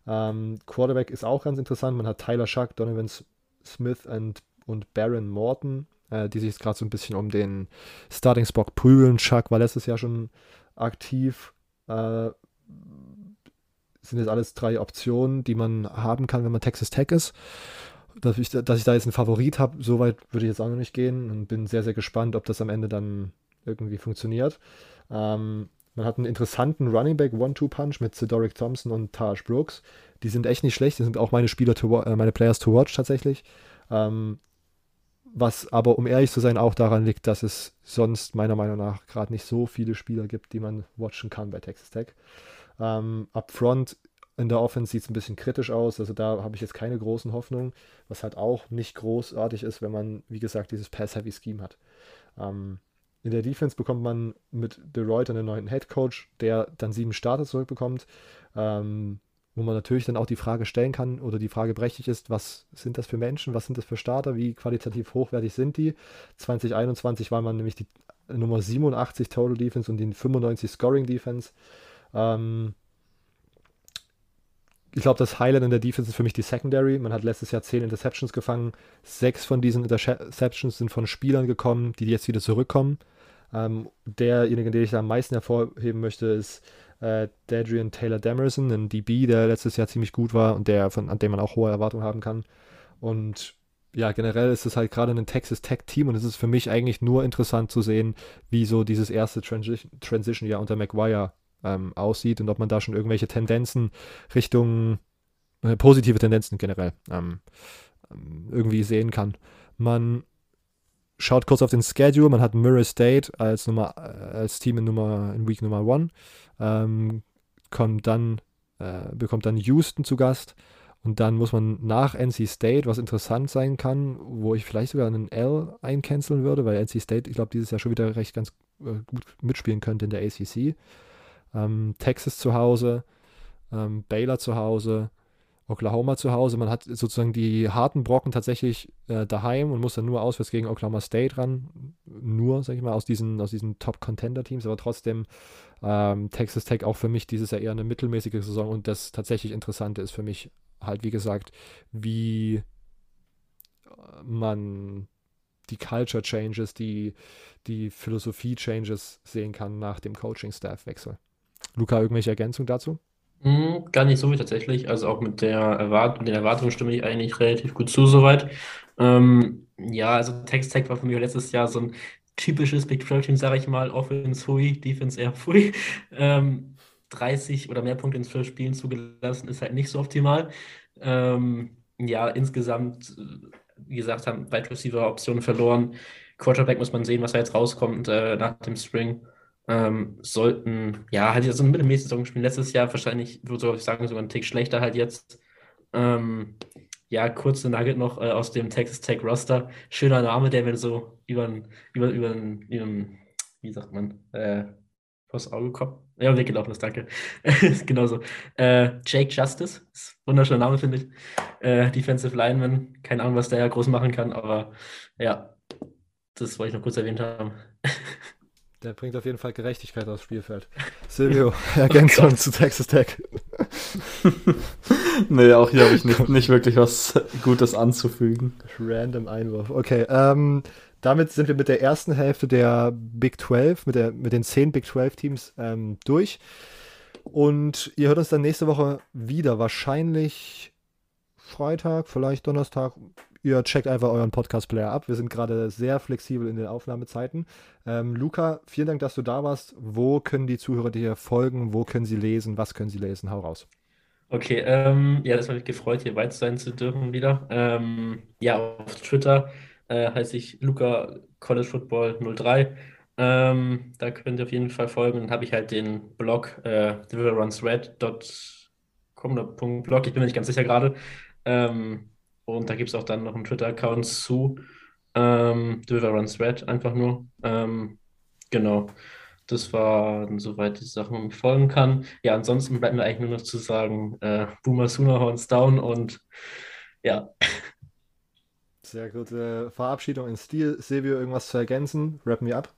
Ähm, Quarterback ist auch ganz interessant. Man hat Tyler Shuck, Donovan Smith und, und Baron Morton, äh, die sich jetzt gerade so ein bisschen um den Starting Spot prügeln. Shuck war letztes Jahr schon aktiv. Äh, sind jetzt alles drei Optionen, die man haben kann, wenn man Texas Tech ist. Dass ich, dass ich da jetzt einen Favorit habe, so weit würde ich jetzt auch noch nicht gehen und bin sehr, sehr gespannt, ob das am Ende dann irgendwie funktioniert. Ähm, man hat einen interessanten Running Back One-Two-Punch mit Cedric Thompson und Taj Brooks. Die sind echt nicht schlecht. Die sind auch meine Spieler, to, äh, meine Players to watch tatsächlich. Ähm, was aber, um ehrlich zu sein, auch daran liegt, dass es sonst meiner Meinung nach gerade nicht so viele Spieler gibt, die man watchen kann bei Texas Tech. Ähm, up front in der Offense sieht es ein bisschen kritisch aus. Also da habe ich jetzt keine großen Hoffnungen, was halt auch nicht großartig ist, wenn man, wie gesagt, dieses Pass-Heavy-Scheme hat. Ähm, in der Defense bekommt man mit DeRoy einen neuen Head Coach, der dann sieben Starter zurückbekommt, ähm, wo man natürlich dann auch die Frage stellen kann oder die Frage berechtigt ist, was sind das für Menschen, was sind das für Starter, wie qualitativ hochwertig sind die? 2021 war man nämlich die Nummer 87 Total Defense und die 95 Scoring Defense. Ähm, ich glaube, das Highlight in der Defense ist für mich die Secondary. Man hat letztes Jahr zehn Interceptions gefangen. Sechs von diesen Interceptions sind von Spielern gekommen, die jetzt wieder zurückkommen. Ähm, derjenige, den ich da am meisten hervorheben möchte, ist äh, Dadrian Taylor Demerson, ein DB, der letztes Jahr ziemlich gut war und der, von, an dem man auch hohe Erwartungen haben kann. Und ja, generell ist es halt gerade ein Texas Tech-Team und es ist für mich eigentlich nur interessant zu sehen, wie so dieses erste Transition-Jahr unter McGuire ähm, aussieht und ob man da schon irgendwelche Tendenzen Richtung äh, positive Tendenzen generell ähm, ähm irgendwie sehen kann. Man schaut kurz auf den Schedule. Man hat Murray State als, Nummer, äh, als Team in, Nummer, in Week Nummer 1. Ähm, dann, äh, bekommt dann Houston zu Gast. Und dann muss man nach NC State, was interessant sein kann, wo ich vielleicht sogar einen L eincanceln würde, weil NC State, ich glaube, dieses Jahr schon wieder recht ganz äh, gut mitspielen könnte in der ACC. Ähm, Texas zu Hause, ähm, Baylor zu Hause, Oklahoma zu Hause. Man hat sozusagen die harten Brocken tatsächlich äh, daheim und muss dann nur auswärts gegen Oklahoma State ran. Nur, sag ich mal, aus diesen, aus diesen Top-Contender-Teams. Aber trotzdem ähm, Texas Tech auch für mich dieses Jahr eher eine mittelmäßige Saison. Und das tatsächlich Interessante ist für mich halt, wie gesagt, wie äh, man die Culture Changes, die, die Philosophie Changes sehen kann nach dem Coaching-Staff-Wechsel. Luca, irgendwelche Ergänzungen dazu? Hm, gar nicht so viel tatsächlich. Also auch mit der Erwart den Erwartungen stimme ich eigentlich relativ gut zu soweit. Ähm, ja, also Text-Tech war für mich letztes Jahr so ein typisches Big 12 Team, sage ich mal. Offense hui, Defense eher hui. Ähm, 30 oder mehr Punkte in 12 Spielen zugelassen ist halt nicht so optimal. Ähm, ja, insgesamt, wie gesagt, haben Wide Receiver Optionen verloren. Quarterback muss man sehen, was da jetzt rauskommt äh, nach dem Spring ähm, sollten, ja, halt jetzt so eine mittelmäßige Saison gespielt. Letztes Jahr wahrscheinlich, würde ich sagen, sogar einen Tick schlechter halt jetzt. Ähm, ja, kurze Nugget noch äh, aus dem Texas Tech Roster. Schöner Name, der mir so über, über, über, über, wie sagt man, äh, vors Auge kommt. Ja, weggelaufen ist, danke. Genauso. Äh, Jake Justice, ein wunderschöner Name, finde ich. Äh, Defensive Lineman, keine Ahnung, was der ja groß machen kann, aber ja, das wollte ich noch kurz erwähnt haben. Der bringt auf jeden Fall Gerechtigkeit aufs Spielfeld. Silvio, Ergänzung oh zu Texas Tech. nee, auch hier habe ich nicht, nicht, wirklich was Gutes anzufügen. Random Einwurf. Okay, ähm, damit sind wir mit der ersten Hälfte der Big 12, mit, der, mit den zehn Big 12 Teams ähm, durch. Und ihr hört uns dann nächste Woche wieder. Wahrscheinlich Freitag, vielleicht Donnerstag. Ihr checkt einfach euren Podcast-Player ab. Wir sind gerade sehr flexibel in den Aufnahmezeiten. Ähm, Luca, vielen Dank, dass du da warst. Wo können die Zuhörer dir folgen? Wo können sie lesen? Was können sie lesen? Hau raus. Okay, ähm, ja, das hat mich gefreut, hier weit sein zu dürfen wieder. Ähm, ja, auf Twitter äh, heiße ich Luca College Football 03. Ähm, da könnt ihr auf jeden Fall folgen. Dann habe ich halt den Blog äh, theriverrunsred.com .blog, ich bin mir nicht ganz sicher gerade. Ähm, und da gibt es auch dann noch einen Twitter-Account zu ähm, Runs Red, einfach nur. Ähm, genau. Das waren soweit die Sachen, die ich folgen kann. Ja, ansonsten bleibt mir eigentlich nur noch zu sagen, äh, Boomer Sooner Horns down und ja. Sehr gute Verabschiedung in Stil. Silvio, irgendwas zu ergänzen? Wrap me up.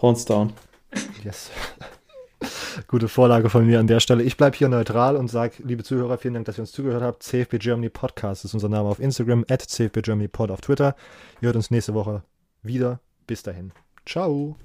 Horns down. Yes. Gute Vorlage von mir an der Stelle. Ich bleibe hier neutral und sage, liebe Zuhörer, vielen Dank, dass ihr uns zugehört habt. CFB Germany Podcast ist unser Name auf Instagram, at CFB Germany Pod auf Twitter. Ihr hört uns nächste Woche wieder. Bis dahin. Ciao.